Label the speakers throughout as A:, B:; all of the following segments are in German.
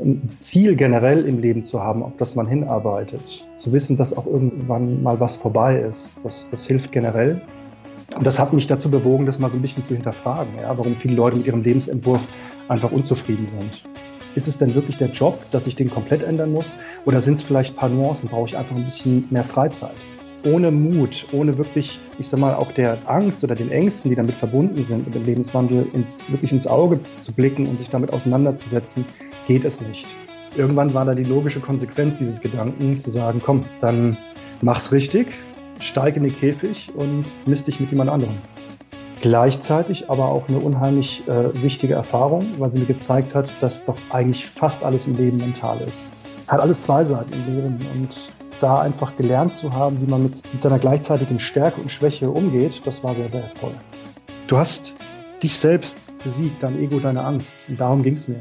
A: Ein Ziel generell im Leben zu haben, auf das man hinarbeitet. Zu wissen, dass auch irgendwann mal was vorbei ist. Das, das hilft generell. Und das hat mich dazu bewogen, das mal so ein bisschen zu hinterfragen, ja, warum viele Leute mit ihrem Lebensentwurf einfach unzufrieden sind. Ist es denn wirklich der Job, dass ich den komplett ändern muss? Oder sind es vielleicht ein paar Nuancen? Brauche ich einfach ein bisschen mehr Freizeit? Ohne Mut, ohne wirklich, ich sag mal, auch der Angst oder den Ängsten, die damit verbunden sind, mit dem Lebenswandel ins, wirklich ins Auge zu blicken und sich damit auseinanderzusetzen, geht es nicht. Irgendwann war da die logische Konsequenz dieses Gedanken, zu sagen, komm, dann mach's richtig, steig in den Käfig und misst dich mit jemand anderem. Gleichzeitig aber auch eine unheimlich äh, wichtige Erfahrung, weil sie mir gezeigt hat, dass doch eigentlich fast alles im Leben mental ist. Hat alles zwei Seiten im Leben und da einfach gelernt zu haben, wie man mit, mit seiner gleichzeitigen Stärke und Schwäche umgeht, das war sehr wertvoll. Du hast dich selbst besiegt, dein Ego, deine Angst und darum ging es mir.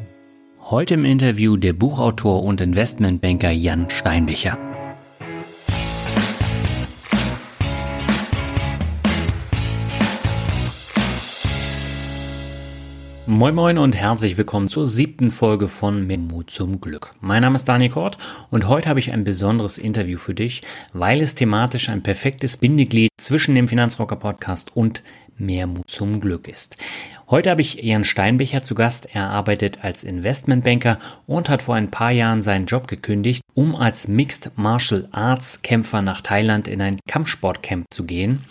B: Heute im Interview der Buchautor und Investmentbanker Jan Steinbecher. Moin Moin und herzlich willkommen zur siebten Folge von Memo zum Glück. Mein Name ist Daniel Kort und heute habe ich ein besonderes Interview für dich, weil es thematisch ein perfektes Bindeglied zwischen dem Finanzrocker Podcast und Mehr Mut zum Glück ist. Heute habe ich Jan Steinbecher zu Gast. Er arbeitet als Investmentbanker und hat vor ein paar Jahren seinen Job gekündigt, um als Mixed Martial Arts Kämpfer nach Thailand in ein Kampfsportcamp zu gehen.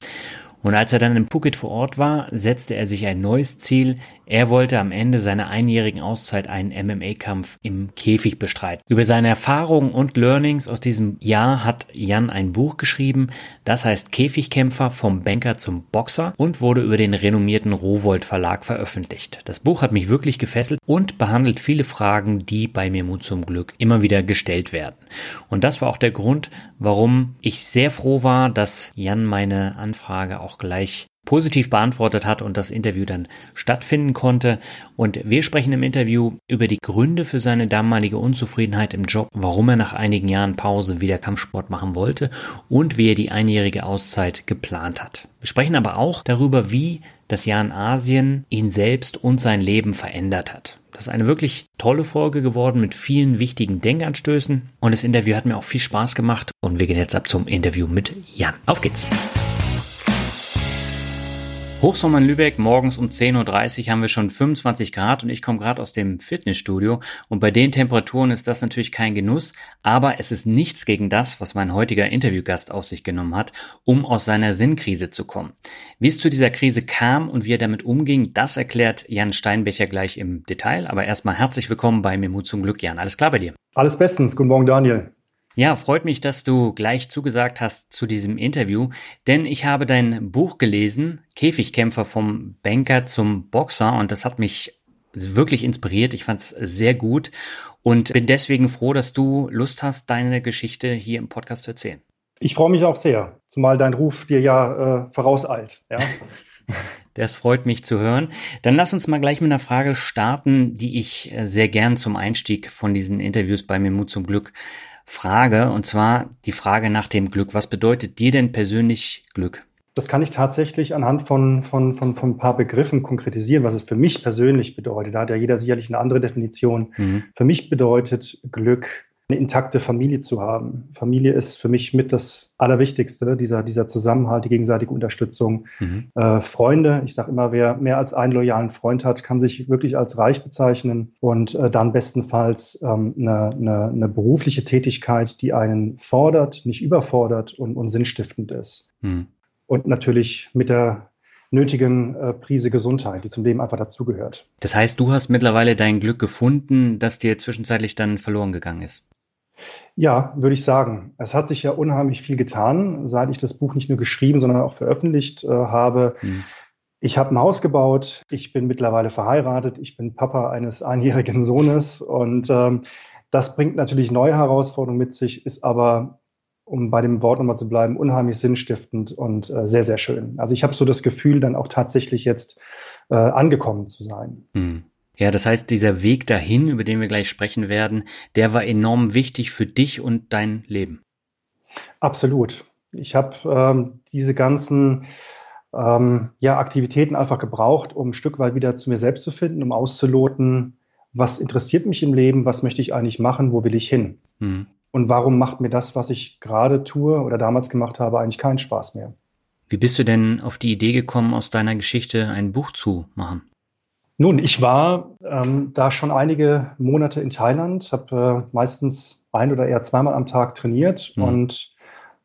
B: Und als er dann in Phuket vor Ort war, setzte er sich ein neues Ziel. Er wollte am Ende seiner einjährigen Auszeit einen MMA-Kampf im Käfig bestreiten. Über seine Erfahrungen und Learnings aus diesem Jahr hat Jan ein Buch geschrieben, das heißt Käfigkämpfer vom Banker zum Boxer und wurde über den renommierten Rowold Verlag veröffentlicht. Das Buch hat mich wirklich gefesselt und behandelt viele Fragen, die bei mir Mut zum Glück immer wieder gestellt werden. Und das war auch der Grund, warum ich sehr froh war, dass Jan meine Anfrage auch gleich positiv beantwortet hat und das Interview dann stattfinden konnte. Und wir sprechen im Interview über die Gründe für seine damalige Unzufriedenheit im Job, warum er nach einigen Jahren Pause wieder Kampfsport machen wollte und wie er die einjährige Auszeit geplant hat. Wir sprechen aber auch darüber, wie das Jahr in Asien ihn selbst und sein Leben verändert hat. Das ist eine wirklich tolle Folge geworden mit vielen wichtigen Denkanstößen und das Interview hat mir auch viel Spaß gemacht und wir gehen jetzt ab zum Interview mit Jan. Auf geht's! Hochsommer in Lübeck, morgens um 10.30 Uhr haben wir schon 25 Grad und ich komme gerade aus dem Fitnessstudio und bei den Temperaturen ist das natürlich kein Genuss, aber es ist nichts gegen das, was mein heutiger Interviewgast auf sich genommen hat, um aus seiner Sinnkrise zu kommen. Wie es zu dieser Krise kam und wie er damit umging, das erklärt Jan Steinbecher gleich im Detail, aber erstmal herzlich willkommen bei Mir Mut zum Glück, Jan. Alles klar bei dir?
A: Alles bestens. Guten Morgen, Daniel.
B: Ja, freut mich, dass du gleich zugesagt hast zu diesem Interview, denn ich habe dein Buch gelesen, Käfigkämpfer vom Banker zum Boxer, und das hat mich wirklich inspiriert. Ich fand es sehr gut und bin deswegen froh, dass du Lust hast, deine Geschichte hier im Podcast zu erzählen.
A: Ich freue mich auch sehr, zumal dein Ruf dir ja äh, vorauseilt. Ja?
B: Das freut mich zu hören. Dann lass uns mal gleich mit einer Frage starten, die ich äh, sehr gern zum Einstieg von diesen Interviews bei mir Mut zum Glück frage, und zwar die Frage nach dem Glück. Was bedeutet dir denn persönlich Glück?
A: Das kann ich tatsächlich anhand von, von, von, von ein paar Begriffen konkretisieren, was es für mich persönlich bedeutet. Da hat ja jeder sicherlich eine andere Definition. Mhm. Für mich bedeutet Glück, eine intakte Familie zu haben. Familie ist für mich mit das Allerwichtigste, dieser, dieser Zusammenhalt, die gegenseitige Unterstützung. Mhm. Äh, Freunde, ich sage immer, wer mehr als einen loyalen Freund hat, kann sich wirklich als reich bezeichnen und äh, dann bestenfalls ähm, eine, eine, eine berufliche Tätigkeit, die einen fordert, nicht überfordert und, und sinnstiftend ist. Mhm. Und natürlich mit der nötigen äh, Prise Gesundheit, die zum Leben einfach dazugehört.
B: Das heißt, du hast mittlerweile dein Glück gefunden, das dir zwischenzeitlich dann verloren gegangen ist.
A: Ja, würde ich sagen. Es hat sich ja unheimlich viel getan, seit ich das Buch nicht nur geschrieben, sondern auch veröffentlicht äh, habe. Mhm. Ich habe ein Haus gebaut, ich bin mittlerweile verheiratet, ich bin Papa eines einjährigen Sohnes und ähm, das bringt natürlich neue Herausforderungen mit sich, ist aber, um bei dem Wort nochmal zu bleiben, unheimlich sinnstiftend und äh, sehr, sehr schön. Also ich habe so das Gefühl, dann auch tatsächlich jetzt äh, angekommen zu sein. Hm.
B: Ja, das heißt, dieser Weg dahin, über den wir gleich sprechen werden, der war enorm wichtig für dich und dein Leben.
A: Absolut. Ich habe ähm, diese ganzen ähm, ja, Aktivitäten einfach gebraucht, um ein Stück weit wieder zu mir selbst zu finden, um auszuloten, was interessiert mich im Leben, was möchte ich eigentlich machen, wo will ich hin? Mhm. Und warum macht mir das, was ich gerade tue oder damals gemacht habe, eigentlich keinen Spaß mehr?
B: Wie bist du denn auf die Idee gekommen, aus deiner Geschichte ein Buch zu machen?
A: Nun, ich war ähm, da schon einige Monate in Thailand, habe äh, meistens ein oder eher zweimal am Tag trainiert mhm. und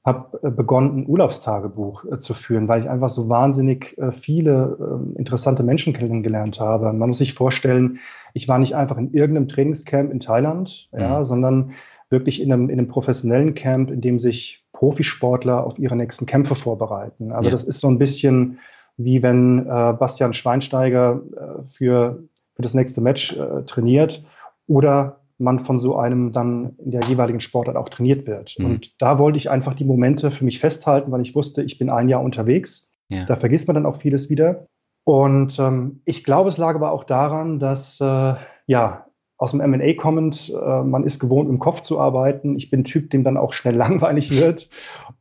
A: habe äh, begonnen, ein Urlaubstagebuch äh, zu führen, weil ich einfach so wahnsinnig äh, viele ähm, interessante Menschen kennengelernt habe. Man muss sich vorstellen, ich war nicht einfach in irgendeinem Trainingscamp in Thailand, mhm. ja, sondern wirklich in einem, in einem professionellen Camp, in dem sich Profisportler auf ihre nächsten Kämpfe vorbereiten. Also ja. das ist so ein bisschen wie wenn äh, Bastian Schweinsteiger äh, für, für das nächste Match äh, trainiert oder man von so einem dann in der jeweiligen Sportart auch trainiert wird. Mhm. Und da wollte ich einfach die Momente für mich festhalten, weil ich wusste, ich bin ein Jahr unterwegs. Ja. Da vergisst man dann auch vieles wieder. Und ähm, ich glaube, es lag aber auch daran, dass äh, ja aus dem M&A kommend, äh, man ist gewohnt, im Kopf zu arbeiten. Ich bin ein Typ, dem dann auch schnell langweilig wird.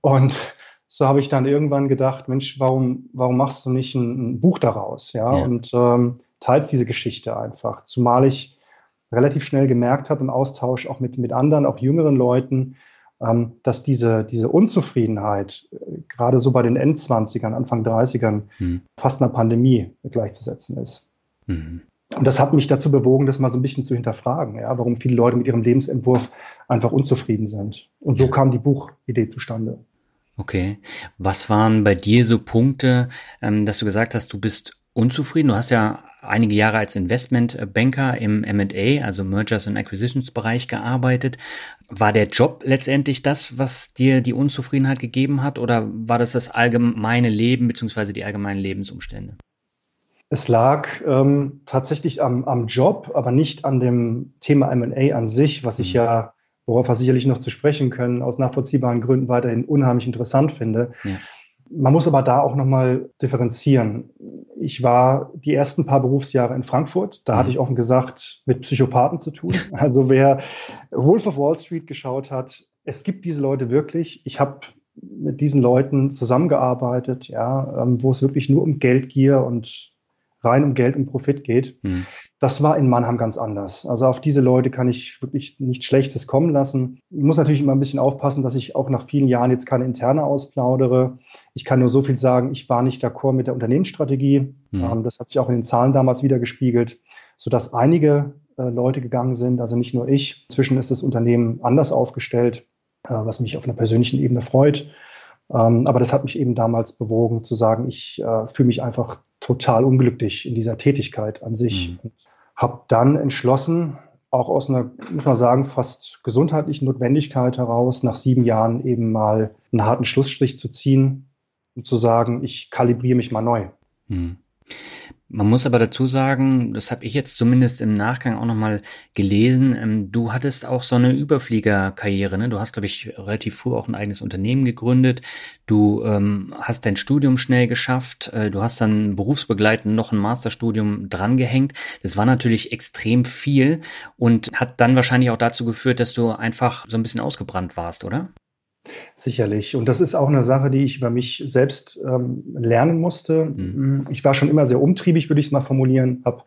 A: Und so habe ich dann irgendwann gedacht, Mensch, warum, warum machst du nicht ein, ein Buch daraus? Ja, ja. und ähm, teilst diese Geschichte einfach. Zumal ich relativ schnell gemerkt habe im Austausch auch mit, mit anderen, auch jüngeren Leuten, ähm, dass diese, diese Unzufriedenheit, äh, gerade so bei den Endzwanzigern, Anfang 30ern, mhm. fast einer Pandemie gleichzusetzen ist. Mhm. Und das hat mich dazu bewogen, das mal so ein bisschen zu hinterfragen, ja, warum viele Leute mit ihrem Lebensentwurf einfach unzufrieden sind. Und so kam die Buchidee zustande.
B: Okay. Was waren bei dir so Punkte, ähm, dass du gesagt hast, du bist unzufrieden? Du hast ja einige Jahre als Investmentbanker im M&A, also Mergers and Acquisitions Bereich gearbeitet. War der Job letztendlich das, was dir die Unzufriedenheit gegeben hat oder war das das allgemeine Leben bzw. die allgemeinen Lebensumstände?
A: Es lag ähm, tatsächlich am, am Job, aber nicht an dem Thema M&A an sich, was ich mhm. ja, worauf wir sicherlich noch zu sprechen können, aus nachvollziehbaren Gründen weiterhin unheimlich interessant finde. Ja. Man muss aber da auch nochmal differenzieren. Ich war die ersten paar Berufsjahre in Frankfurt. Da mhm. hatte ich offen gesagt mit Psychopathen zu tun. Also wer Wolf of Wall Street geschaut hat, es gibt diese Leute wirklich. Ich habe mit diesen Leuten zusammengearbeitet, ja, ähm, wo es wirklich nur um Geldgier und rein um Geld und Profit geht. Mhm. Das war in Mannheim ganz anders. Also auf diese Leute kann ich wirklich nichts Schlechtes kommen lassen. Ich muss natürlich immer ein bisschen aufpassen, dass ich auch nach vielen Jahren jetzt keine interne ausplaudere. Ich kann nur so viel sagen, ich war nicht d'accord mit der Unternehmensstrategie. Mhm. das hat sich auch in den Zahlen damals wieder gespiegelt, sodass einige äh, Leute gegangen sind, also nicht nur ich. Inzwischen ist das Unternehmen anders aufgestellt, äh, was mich auf einer persönlichen Ebene freut. Ähm, aber das hat mich eben damals bewogen zu sagen, ich äh, fühle mich einfach total unglücklich in dieser Tätigkeit an sich. Mhm. Habe dann entschlossen, auch aus einer, muss man sagen, fast gesundheitlichen Notwendigkeit heraus, nach sieben Jahren eben mal einen harten Schlussstrich zu ziehen und zu sagen, ich kalibriere mich mal neu. Mhm.
B: Man muss aber dazu sagen, das habe ich jetzt zumindest im Nachgang auch nochmal gelesen, ähm, du hattest auch so eine Überfliegerkarriere. Ne? Du hast, glaube ich, relativ früh auch ein eigenes Unternehmen gegründet. Du ähm, hast dein Studium schnell geschafft. Äh, du hast dann berufsbegleitend noch ein Masterstudium drangehängt. Das war natürlich extrem viel und hat dann wahrscheinlich auch dazu geführt, dass du einfach so ein bisschen ausgebrannt warst, oder?
A: Sicherlich. Und das ist auch eine Sache, die ich über mich selbst ähm, lernen musste. Mhm. Ich war schon immer sehr umtriebig, würde ich es mal formulieren. Hab,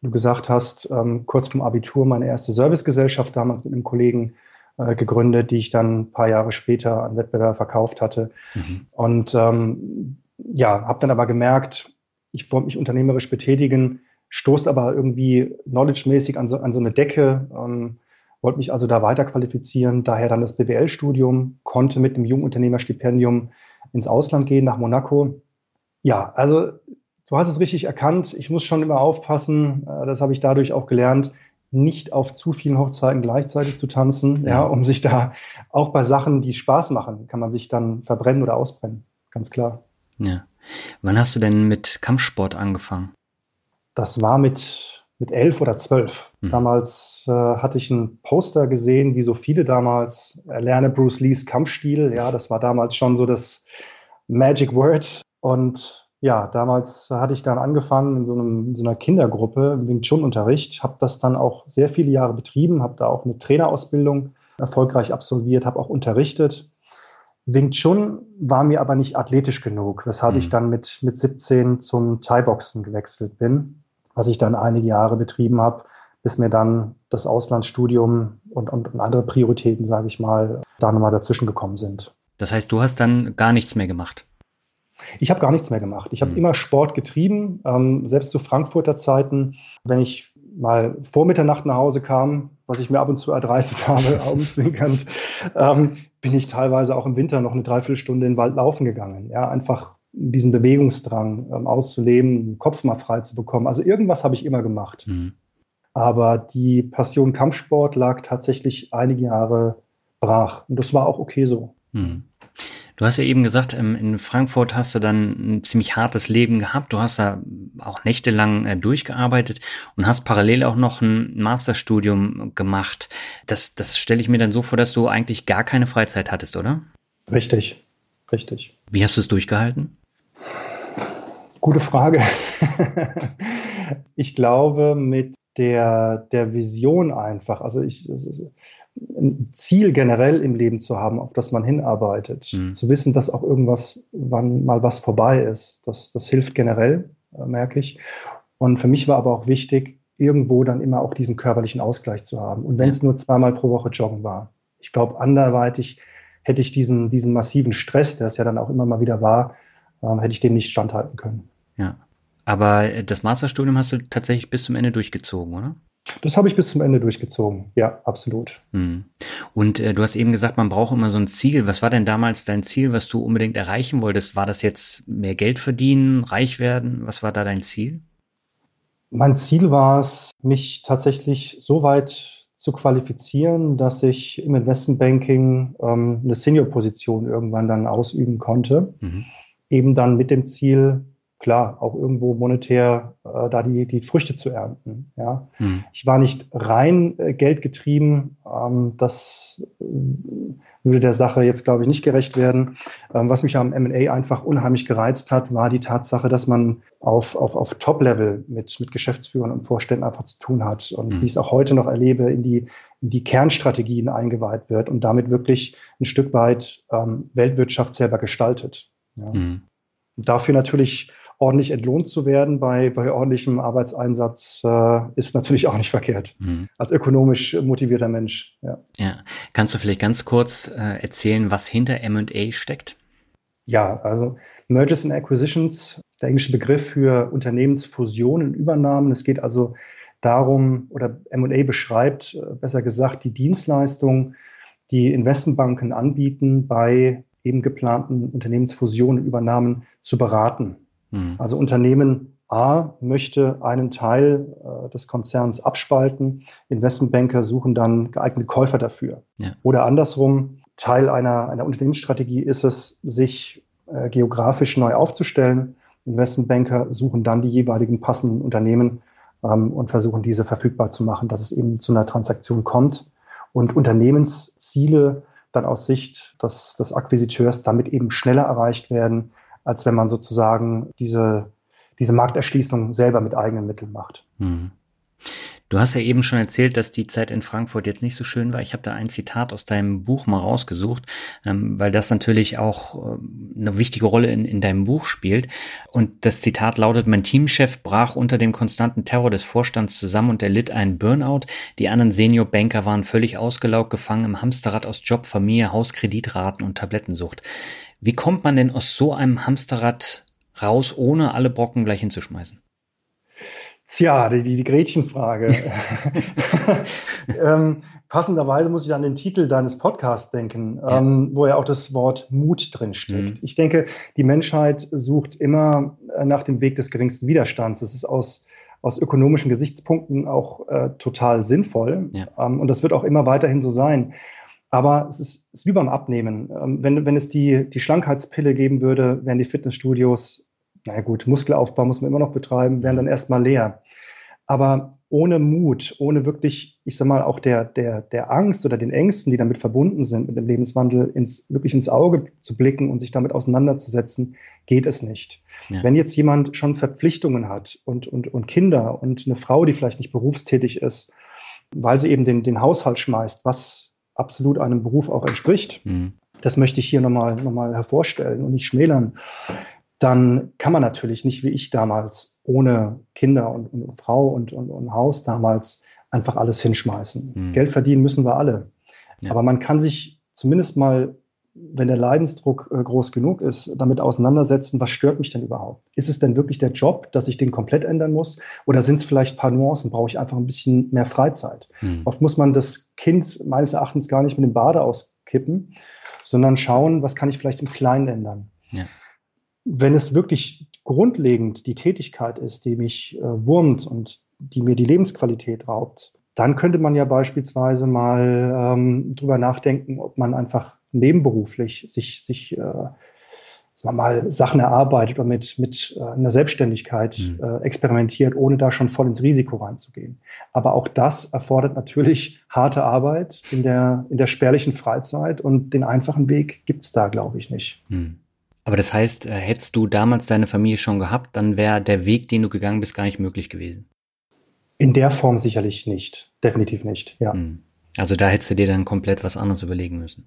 A: du gesagt hast, ähm, kurz vom Abitur meine erste Servicegesellschaft damals mit einem Kollegen äh, gegründet, die ich dann ein paar Jahre später an Wettbewerber verkauft hatte. Mhm. Und ähm, ja, habe dann aber gemerkt, ich wollte mich unternehmerisch betätigen, stoßt aber irgendwie knowledge-mäßig an so, an so eine Decke. Ähm, wollte mich also da weiter qualifizieren, daher dann das BWL-Studium, konnte mit einem Jungunternehmerstipendium ins Ausland gehen, nach Monaco. Ja, also du hast es richtig erkannt, ich muss schon immer aufpassen, äh, das habe ich dadurch auch gelernt, nicht auf zu vielen Hochzeiten gleichzeitig zu tanzen, ja. ja, um sich da auch bei Sachen, die Spaß machen, kann man sich dann verbrennen oder ausbrennen, ganz klar.
B: Ja. Wann hast du denn mit Kampfsport angefangen?
A: Das war mit, mit elf oder zwölf. Mhm. Damals äh, hatte ich ein Poster gesehen, wie so viele damals, erlerne Bruce Lees Kampfstil. Ja, das war damals schon so das Magic Word. Und ja, damals hatte ich dann angefangen in so, einem, in so einer Kindergruppe im Wing Chun-Unterricht, habe das dann auch sehr viele Jahre betrieben, habe da auch eine Trainerausbildung erfolgreich absolviert, habe auch unterrichtet. Wing Chun war mir aber nicht athletisch genug, weshalb mhm. ich dann mit, mit 17 zum Thai-Boxen gewechselt bin, was ich dann einige Jahre betrieben habe, bis mir dann das Auslandsstudium und, und, und andere Prioritäten, sage ich mal, da nochmal dazwischen gekommen sind.
B: Das heißt, du hast dann gar nichts mehr gemacht?
A: Ich habe gar nichts mehr gemacht. Ich habe mhm. immer Sport getrieben, ähm, selbst zu Frankfurter Zeiten. Wenn ich mal vor Mitternacht nach Hause kam, was ich mir ab und zu erdreistet habe, augenzwinkernd, ähm, bin ich teilweise auch im Winter noch eine Dreiviertelstunde in den Wald laufen gegangen. Ja, einfach diesen Bewegungsdrang ähm, auszuleben, den Kopf mal frei zu bekommen. Also irgendwas habe ich immer gemacht. Mhm. Aber die Passion Kampfsport lag tatsächlich einige Jahre brach. Und das war auch okay so. Mhm.
B: Du hast ja eben gesagt, ähm, in Frankfurt hast du dann ein ziemlich hartes Leben gehabt. Du hast da auch nächtelang äh, durchgearbeitet und hast parallel auch noch ein Masterstudium gemacht. Das, das stelle ich mir dann so vor, dass du eigentlich gar keine Freizeit hattest, oder?
A: Richtig, richtig.
B: Wie hast du es durchgehalten?
A: Gute Frage. ich glaube, mit der, der Vision einfach. Also ich, ein Ziel generell im Leben zu haben, auf das man hinarbeitet. Mhm. Zu wissen, dass auch irgendwas, wann mal was vorbei ist. Das, das hilft generell, äh, merke ich. Und für mich war aber auch wichtig, irgendwo dann immer auch diesen körperlichen Ausgleich zu haben. Und wenn es nur zweimal pro Woche joggen war. Ich glaube, anderweitig hätte ich diesen, diesen massiven Stress, der es ja dann auch immer mal wieder war, äh, hätte ich dem nicht standhalten können.
B: Ja. Aber das Masterstudium hast du tatsächlich bis zum Ende durchgezogen, oder?
A: Das habe ich bis zum Ende durchgezogen. Ja, absolut.
B: Hm. Und äh, du hast eben gesagt, man braucht immer so ein Ziel. Was war denn damals dein Ziel, was du unbedingt erreichen wolltest? War das jetzt mehr Geld verdienen, reich werden? Was war da dein Ziel?
A: Mein Ziel war es, mich tatsächlich so weit zu qualifizieren, dass ich im Investmentbanking ähm, eine Senior-Position irgendwann dann ausüben konnte. Mhm. Eben dann mit dem Ziel, klar, auch irgendwo monetär äh, da die, die Früchte zu ernten. Ja. Hm. Ich war nicht rein äh, geldgetrieben. Ähm, das äh, würde der Sache jetzt, glaube ich, nicht gerecht werden. Ähm, was mich am M&A einfach unheimlich gereizt hat, war die Tatsache, dass man auf, auf, auf Top-Level mit, mit Geschäftsführern und Vorständen einfach zu tun hat und hm. wie ich es auch heute noch erlebe, in die, in die Kernstrategien eingeweiht wird und damit wirklich ein Stück weit ähm, Weltwirtschaft selber gestaltet. Ja. Hm. Dafür natürlich ordentlich entlohnt zu werden bei, bei ordentlichem Arbeitseinsatz äh, ist natürlich auch nicht verkehrt. Mhm. Als ökonomisch motivierter Mensch. Ja.
B: ja. Kannst du vielleicht ganz kurz äh, erzählen, was hinter MA steckt?
A: Ja, also Mergers and Acquisitions, der englische Begriff für Unternehmensfusionen und Übernahmen. Es geht also darum, oder MA beschreibt, äh, besser gesagt, die Dienstleistung, die Investmentbanken anbieten, bei eben geplanten Unternehmensfusionen und Übernahmen zu beraten. Mhm. Also Unternehmen A möchte einen Teil äh, des Konzerns abspalten. Investmentbanker suchen dann geeignete Käufer dafür. Ja. Oder andersrum, Teil einer, einer Unternehmensstrategie ist es, sich äh, geografisch neu aufzustellen. Investmentbanker suchen dann die jeweiligen passenden Unternehmen ähm, und versuchen diese verfügbar zu machen, dass es eben zu einer Transaktion kommt. Und Unternehmensziele dann aus Sicht des, des Akquisiteurs damit eben schneller erreicht werden, als wenn man sozusagen diese, diese Markterschließung selber mit eigenen Mitteln macht. Mhm.
B: Du hast ja eben schon erzählt, dass die Zeit in Frankfurt jetzt nicht so schön war. Ich habe da ein Zitat aus deinem Buch mal rausgesucht, ähm, weil das natürlich auch äh, eine wichtige Rolle in, in deinem Buch spielt. Und das Zitat lautet, mein Teamchef brach unter dem konstanten Terror des Vorstands zusammen und erlitt einen Burnout. Die anderen Senior-Banker waren völlig ausgelaugt, gefangen im Hamsterrad aus Job, Familie, Hauskreditraten und Tablettensucht. Wie kommt man denn aus so einem Hamsterrad raus, ohne alle Brocken gleich hinzuschmeißen?
A: Tja, die, die Gretchenfrage. ähm, passenderweise muss ich an den Titel deines Podcasts denken, ja. ähm, wo ja auch das Wort Mut drin steckt. Mhm. Ich denke, die Menschheit sucht immer äh, nach dem Weg des geringsten Widerstands. Das ist aus, aus ökonomischen Gesichtspunkten auch äh, total sinnvoll. Ja. Ähm, und das wird auch immer weiterhin so sein. Aber es ist, ist wie beim Abnehmen. Ähm, wenn, wenn es die, die Schlankheitspille geben würde, wären die Fitnessstudios na gut, Muskelaufbau muss man immer noch betreiben, werden dann erstmal leer. Aber ohne Mut, ohne wirklich, ich sag mal, auch der, der, der Angst oder den Ängsten, die damit verbunden sind, mit dem Lebenswandel, ins, wirklich ins Auge zu blicken und sich damit auseinanderzusetzen, geht es nicht. Ja. Wenn jetzt jemand schon Verpflichtungen hat und, und, und Kinder und eine Frau, die vielleicht nicht berufstätig ist, weil sie eben den, den Haushalt schmeißt, was absolut einem Beruf auch entspricht, mhm. das möchte ich hier nochmal noch mal hervorstellen und nicht schmälern, dann kann man natürlich nicht wie ich damals ohne Kinder und, und Frau und, und, und, Haus damals einfach alles hinschmeißen. Mhm. Geld verdienen müssen wir alle. Ja. Aber man kann sich zumindest mal wenn der Leidensdruck äh, groß genug ist, damit auseinandersetzen, was stört mich denn überhaupt? Ist es denn wirklich der Job, dass ich den komplett ändern muss? Oder sind es vielleicht ein paar Nuancen? Brauche ich einfach ein bisschen mehr Freizeit? Hm. Oft muss man das Kind meines Erachtens gar nicht mit dem Bade auskippen, sondern schauen, was kann ich vielleicht im Kleinen ändern? Ja. Wenn es wirklich grundlegend die Tätigkeit ist, die mich äh, wurmt und die mir die Lebensqualität raubt, dann könnte man ja beispielsweise mal ähm, drüber nachdenken, ob man einfach nebenberuflich sich, sich äh, sagen mal, Sachen erarbeitet oder mit, mit äh, einer Selbstständigkeit mhm. äh, experimentiert, ohne da schon voll ins Risiko reinzugehen. Aber auch das erfordert natürlich harte Arbeit in der, in der spärlichen Freizeit und den einfachen Weg gibt's da, glaube ich, nicht. Mhm.
B: Aber das heißt, äh, hättest du damals deine Familie schon gehabt, dann wäre der Weg, den du gegangen bist, gar nicht möglich gewesen.
A: In der Form sicherlich nicht. Definitiv nicht, ja. Mhm.
B: Also da hättest du dir dann komplett was anderes überlegen müssen.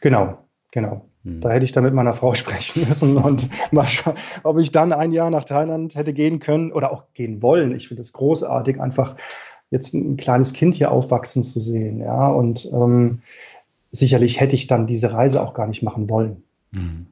A: Genau, genau. Hm. Da hätte ich dann mit meiner Frau sprechen müssen und mal schauen, ob ich dann ein Jahr nach Thailand hätte gehen können oder auch gehen wollen. Ich finde es großartig, einfach jetzt ein kleines Kind hier aufwachsen zu sehen. Ja, und ähm, sicherlich hätte ich dann diese Reise auch gar nicht machen wollen. Hm.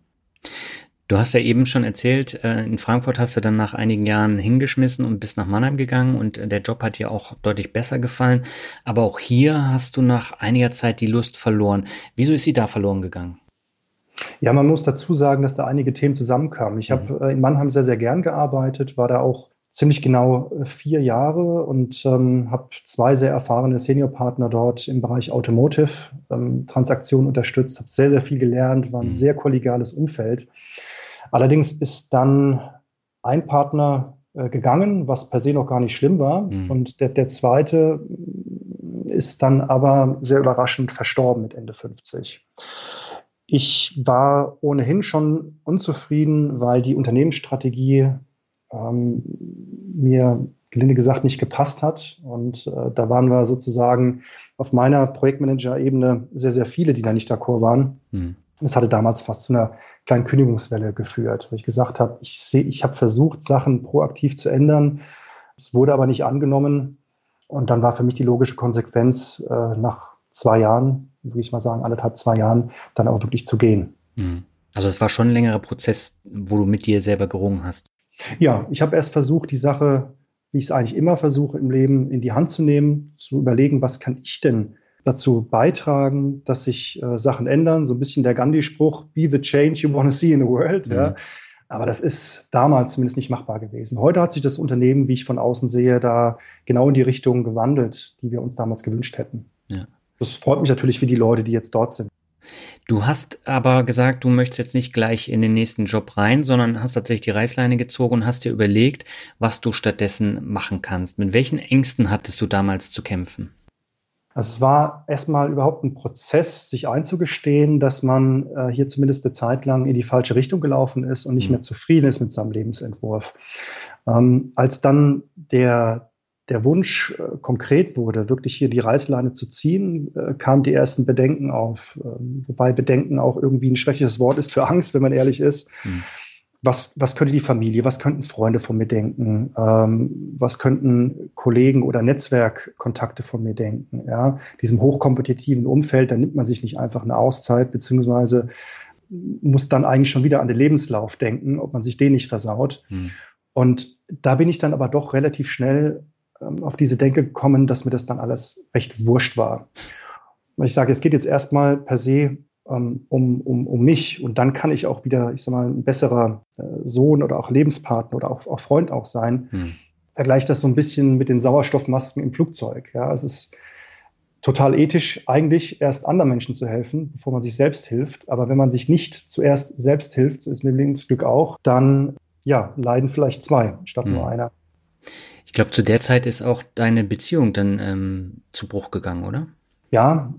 B: Du hast ja eben schon erzählt, äh, in Frankfurt hast du dann nach einigen Jahren hingeschmissen und bist nach Mannheim gegangen und äh, der Job hat dir auch deutlich besser gefallen. Aber auch hier hast du nach einiger Zeit die Lust verloren. Wieso ist sie da verloren gegangen?
A: Ja, man muss dazu sagen, dass da einige Themen zusammenkamen. Ich mhm. habe äh, in Mannheim sehr, sehr gern gearbeitet, war da auch ziemlich genau vier Jahre und ähm, habe zwei sehr erfahrene Seniorpartner dort im Bereich Automotive ähm, Transaktionen unterstützt, habe sehr, sehr viel gelernt, war ein mhm. sehr kollegiales Umfeld. Allerdings ist dann ein Partner äh, gegangen, was per se noch gar nicht schlimm war. Mhm. Und der, der zweite ist dann aber sehr überraschend verstorben mit Ende 50. Ich war ohnehin schon unzufrieden, weil die Unternehmensstrategie ähm, mir gelinde gesagt nicht gepasst hat. Und äh, da waren wir sozusagen auf meiner Projektmanager-Ebene sehr, sehr viele, die da nicht d'accord waren. Mhm. Es hatte damals fast zu einer kleinen Kündigungswelle geführt, wo ich gesagt habe, ich sehe, ich habe versucht, Sachen proaktiv zu ändern. Es wurde aber nicht angenommen. Und dann war für mich die logische Konsequenz, äh, nach zwei Jahren, würde ich mal sagen, anderthalb, zwei Jahren, dann auch wirklich zu gehen.
B: Hm. Also es war schon ein längerer Prozess, wo du mit dir selber gerungen hast.
A: Ja, ich habe erst versucht, die Sache, wie ich es eigentlich immer versuche im Leben, in die Hand zu nehmen, zu überlegen, was kann ich denn dazu beitragen, dass sich äh, Sachen ändern. So ein bisschen der Gandhi-Spruch, be the change you want to see in the world. Mhm. Ja. Aber das ist damals zumindest nicht machbar gewesen. Heute hat sich das Unternehmen, wie ich von außen sehe, da genau in die Richtung gewandelt, die wir uns damals gewünscht hätten. Ja. Das freut mich natürlich für die Leute, die jetzt dort sind.
B: Du hast aber gesagt, du möchtest jetzt nicht gleich in den nächsten Job rein, sondern hast tatsächlich die Reißleine gezogen und hast dir überlegt, was du stattdessen machen kannst. Mit welchen Ängsten hattest du damals zu kämpfen?
A: Also es war erstmal überhaupt ein Prozess, sich einzugestehen, dass man äh, hier zumindest eine Zeit lang in die falsche Richtung gelaufen ist und nicht mhm. mehr zufrieden ist mit seinem Lebensentwurf. Ähm, als dann der, der Wunsch äh, konkret wurde, wirklich hier die Reißleine zu ziehen, äh, kamen die ersten Bedenken auf. Ähm, wobei Bedenken auch irgendwie ein schwäches Wort ist für Angst, wenn man ehrlich ist. Mhm was, was könnte die Familie, was könnten Freunde von mir denken, ähm, was könnten Kollegen oder Netzwerkkontakte von mir denken. Ja? Diesem hochkompetitiven Umfeld, da nimmt man sich nicht einfach eine Auszeit, beziehungsweise muss dann eigentlich schon wieder an den Lebenslauf denken, ob man sich den nicht versaut. Hm. Und da bin ich dann aber doch relativ schnell ähm, auf diese Denke gekommen, dass mir das dann alles recht wurscht war. Ich sage, es geht jetzt erstmal per se um, um, um mich. Und dann kann ich auch wieder, ich sag mal, ein besserer äh, Sohn oder auch Lebenspartner oder auch, auch Freund auch sein. Hm. Vergleicht das so ein bisschen mit den Sauerstoffmasken im Flugzeug. Ja, es ist total ethisch, eigentlich erst anderen Menschen zu helfen, bevor man sich selbst hilft. Aber wenn man sich nicht zuerst selbst hilft, so ist mir Lebensglück auch, dann ja, leiden vielleicht zwei statt mhm. nur einer.
B: Ich glaube, zu der Zeit ist auch deine Beziehung dann ähm, zu Bruch gegangen, oder?
A: Ja,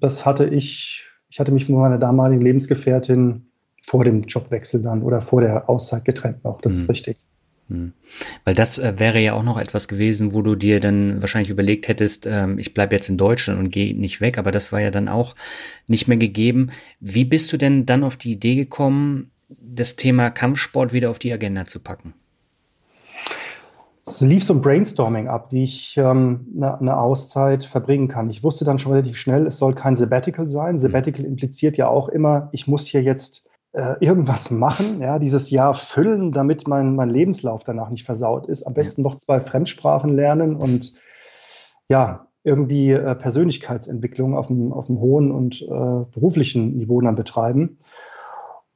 A: das hatte ich, ich hatte mich von meiner damaligen Lebensgefährtin vor dem Jobwechsel dann oder vor der Auszeit getrennt noch. Das mhm. ist richtig.
B: Mhm. Weil das äh, wäre ja auch noch etwas gewesen, wo du dir dann wahrscheinlich überlegt hättest, ähm, ich bleibe jetzt in Deutschland und gehe nicht weg, aber das war ja dann auch nicht mehr gegeben. Wie bist du denn dann auf die Idee gekommen, das Thema Kampfsport wieder auf die Agenda zu packen?
A: Es lief so ein Brainstorming ab, wie ich ähm, eine, eine, Auszeit verbringen kann. Ich wusste dann schon relativ schnell, es soll kein Sabbatical sein. Sabbatical impliziert ja auch immer, ich muss hier jetzt äh, irgendwas machen, ja, dieses Jahr füllen, damit mein, mein Lebenslauf danach nicht versaut ist. Am besten noch zwei Fremdsprachen lernen und ja, irgendwie äh, Persönlichkeitsentwicklung auf einem, auf einem hohen und äh, beruflichen Niveau dann betreiben.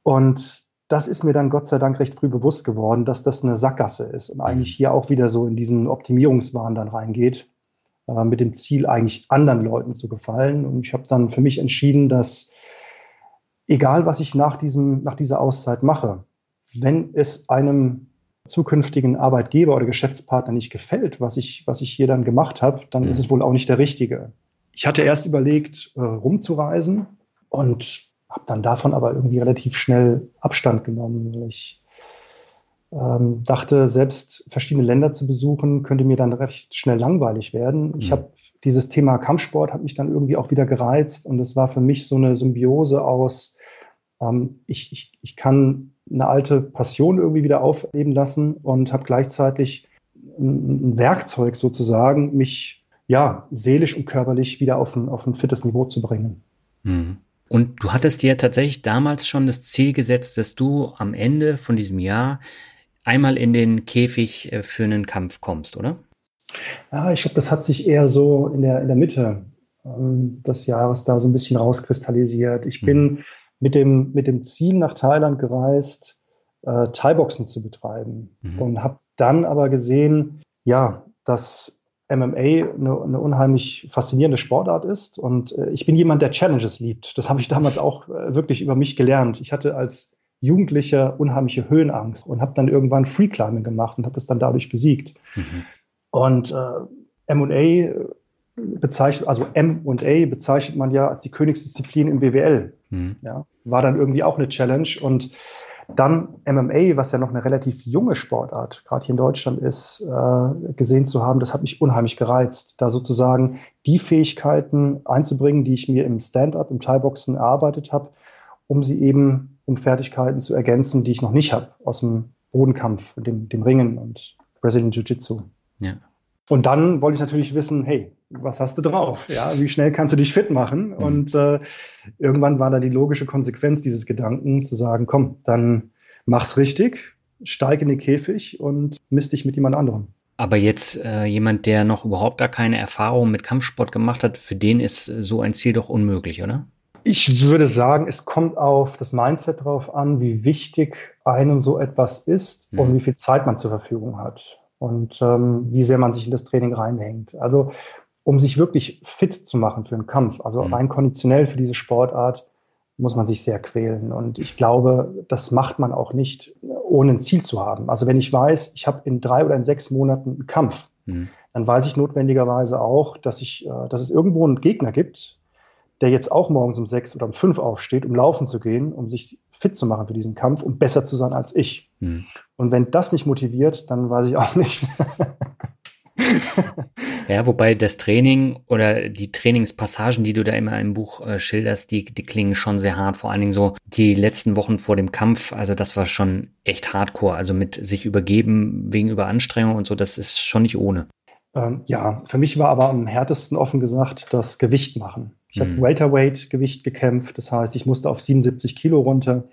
A: Und das ist mir dann Gott sei Dank recht früh bewusst geworden, dass das eine Sackgasse ist und eigentlich mhm. hier auch wieder so in diesen Optimierungswahn dann reingeht, äh, mit dem Ziel eigentlich anderen Leuten zu gefallen. Und ich habe dann für mich entschieden, dass egal was ich nach, diesem, nach dieser Auszeit mache, wenn es einem zukünftigen Arbeitgeber oder Geschäftspartner nicht gefällt, was ich, was ich hier dann gemacht habe, dann mhm. ist es wohl auch nicht der richtige. Ich hatte erst überlegt, äh, rumzureisen und habe dann davon aber irgendwie relativ schnell Abstand genommen, weil ich ähm, dachte, selbst verschiedene Länder zu besuchen, könnte mir dann recht schnell langweilig werden. Mhm. Ich habe dieses Thema Kampfsport hat mich dann irgendwie auch wieder gereizt und es war für mich so eine Symbiose aus, ähm, ich, ich, ich kann eine alte Passion irgendwie wieder aufleben lassen und habe gleichzeitig ein, ein, Werkzeug sozusagen, mich ja seelisch und körperlich wieder auf ein, auf ein fittes Niveau zu bringen.
B: Mhm. Und du hattest dir tatsächlich damals schon das Ziel gesetzt, dass du am Ende von diesem Jahr einmal in den Käfig äh, für einen Kampf kommst, oder?
A: Ja, ich glaube, das hat sich eher so in der, in der Mitte ähm, des Jahres da so ein bisschen rauskristallisiert. Ich bin mhm. mit, dem, mit dem Ziel nach Thailand gereist, äh, Thai-Boxen zu betreiben mhm. und habe dann aber gesehen, ja, dass MMA eine, eine, unheimlich faszinierende Sportart ist. Und äh, ich bin jemand, der Challenges liebt. Das habe ich damals auch äh, wirklich über mich gelernt. Ich hatte als Jugendlicher unheimliche Höhenangst und habe dann irgendwann Free Climbing gemacht und habe das dann dadurch besiegt. Mhm. Und äh, M&A bezeichnet, also M&A bezeichnet man ja als die Königsdisziplin im BWL. Mhm. Ja, war dann irgendwie auch eine Challenge und dann MMA, was ja noch eine relativ junge Sportart, gerade hier in Deutschland ist, äh, gesehen zu haben, das hat mich unheimlich gereizt, da sozusagen die Fähigkeiten einzubringen, die ich mir im Stand-up, im Thai-Boxen erarbeitet habe, um sie eben um Fertigkeiten zu ergänzen, die ich noch nicht habe aus dem Bodenkampf, dem, dem Ringen und Brazilian Jiu-Jitsu. Ja. Und dann wollte ich natürlich wissen, hey, was hast du drauf? Ja, wie schnell kannst du dich fit machen? Mhm. Und äh, irgendwann war da die logische Konsequenz dieses Gedanken zu sagen, komm, dann mach's richtig, steig in den Käfig und misst dich mit jemand anderem.
B: Aber jetzt äh, jemand, der noch überhaupt gar keine Erfahrung mit Kampfsport gemacht hat, für den ist so ein Ziel doch unmöglich, oder?
A: Ich würde sagen, es kommt auf das Mindset drauf an, wie wichtig einem so etwas ist mhm. und wie viel Zeit man zur Verfügung hat und ähm, wie sehr man sich in das Training reinhängt. Also um sich wirklich fit zu machen für einen Kampf, also mhm. rein konditionell für diese Sportart, muss man sich sehr quälen. Und ich glaube, das macht man auch nicht, ohne ein Ziel zu haben. Also wenn ich weiß, ich habe in drei oder in sechs Monaten einen Kampf, mhm. dann weiß ich notwendigerweise auch, dass ich, äh, dass es irgendwo einen Gegner gibt, der jetzt auch morgens um sechs oder um fünf aufsteht, um laufen zu gehen, um sich fit zu machen für diesen Kampf, um besser zu sein als ich. Mhm. Und wenn das nicht motiviert, dann weiß ich auch nicht.
B: Ja, wobei das Training oder die Trainingspassagen, die du da immer im Buch äh, schilderst, die, die klingen schon sehr hart. Vor allen Dingen so die letzten Wochen vor dem Kampf. Also das war schon echt hardcore. Also mit sich übergeben wegen Überanstrengung und so, das ist schon nicht ohne.
A: Ähm, ja, für mich war aber am härtesten offen gesagt das Gewicht machen. Ich hm. habe Welterweight-Gewicht gekämpft. Das heißt, ich musste auf 77 Kilo runter.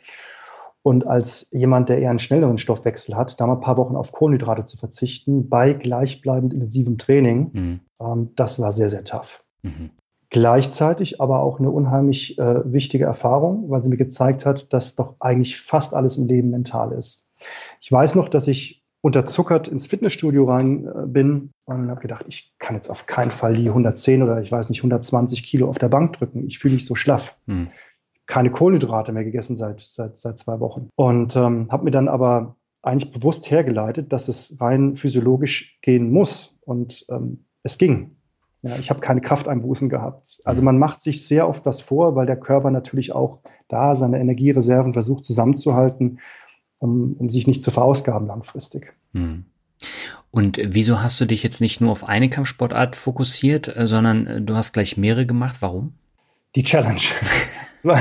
A: Und als jemand, der eher einen schnelleren Stoffwechsel hat, da mal ein paar Wochen auf Kohlenhydrate zu verzichten, bei gleichbleibend intensivem Training, mhm. ähm, das war sehr, sehr tough. Mhm. Gleichzeitig aber auch eine unheimlich äh, wichtige Erfahrung, weil sie mir gezeigt hat, dass doch eigentlich fast alles im Leben mental ist. Ich weiß noch, dass ich unterzuckert ins Fitnessstudio rein äh, bin und habe gedacht, ich kann jetzt auf keinen Fall die 110 oder ich weiß nicht 120 Kilo auf der Bank drücken. Ich fühle mich so schlaff. Mhm keine Kohlenhydrate mehr gegessen seit, seit, seit zwei Wochen. Und ähm, habe mir dann aber eigentlich bewusst hergeleitet, dass es rein physiologisch gehen muss. Und ähm, es ging. Ja, ich habe keine Krafteinbußen gehabt. Also mhm. man macht sich sehr oft was vor, weil der Körper natürlich auch da seine Energiereserven versucht zusammenzuhalten, um, um sich nicht zu verausgaben langfristig. Mhm.
B: Und wieso hast du dich jetzt nicht nur auf eine Kampfsportart fokussiert, äh, sondern äh, du hast gleich mehrere gemacht? Warum?
A: Die Challenge.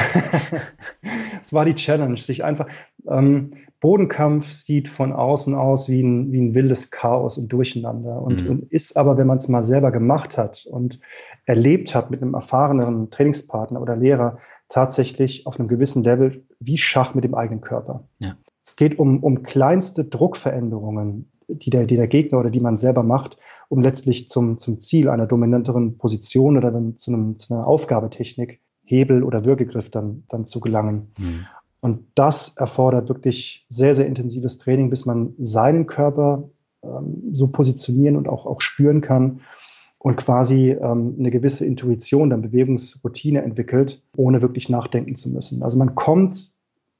A: es war die Challenge, sich einfach. Ähm, Bodenkampf sieht von außen aus wie ein, wie ein wildes Chaos und Durcheinander und, mhm. und ist aber, wenn man es mal selber gemacht hat und erlebt hat mit einem erfahreneren Trainingspartner oder Lehrer, tatsächlich auf einem gewissen Level wie Schach mit dem eigenen Körper. Ja. Es geht um, um kleinste Druckveränderungen, die der, die der Gegner oder die man selber macht, um letztlich zum, zum Ziel einer dominanteren Position oder dann zu, einem, zu einer Aufgabetechnik, Hebel oder Würgegriff dann, dann zu gelangen. Mhm. Und das erfordert wirklich sehr, sehr intensives Training, bis man seinen Körper ähm, so positionieren und auch, auch spüren kann und quasi ähm, eine gewisse Intuition, dann Bewegungsroutine entwickelt, ohne wirklich nachdenken zu müssen. Also man kommt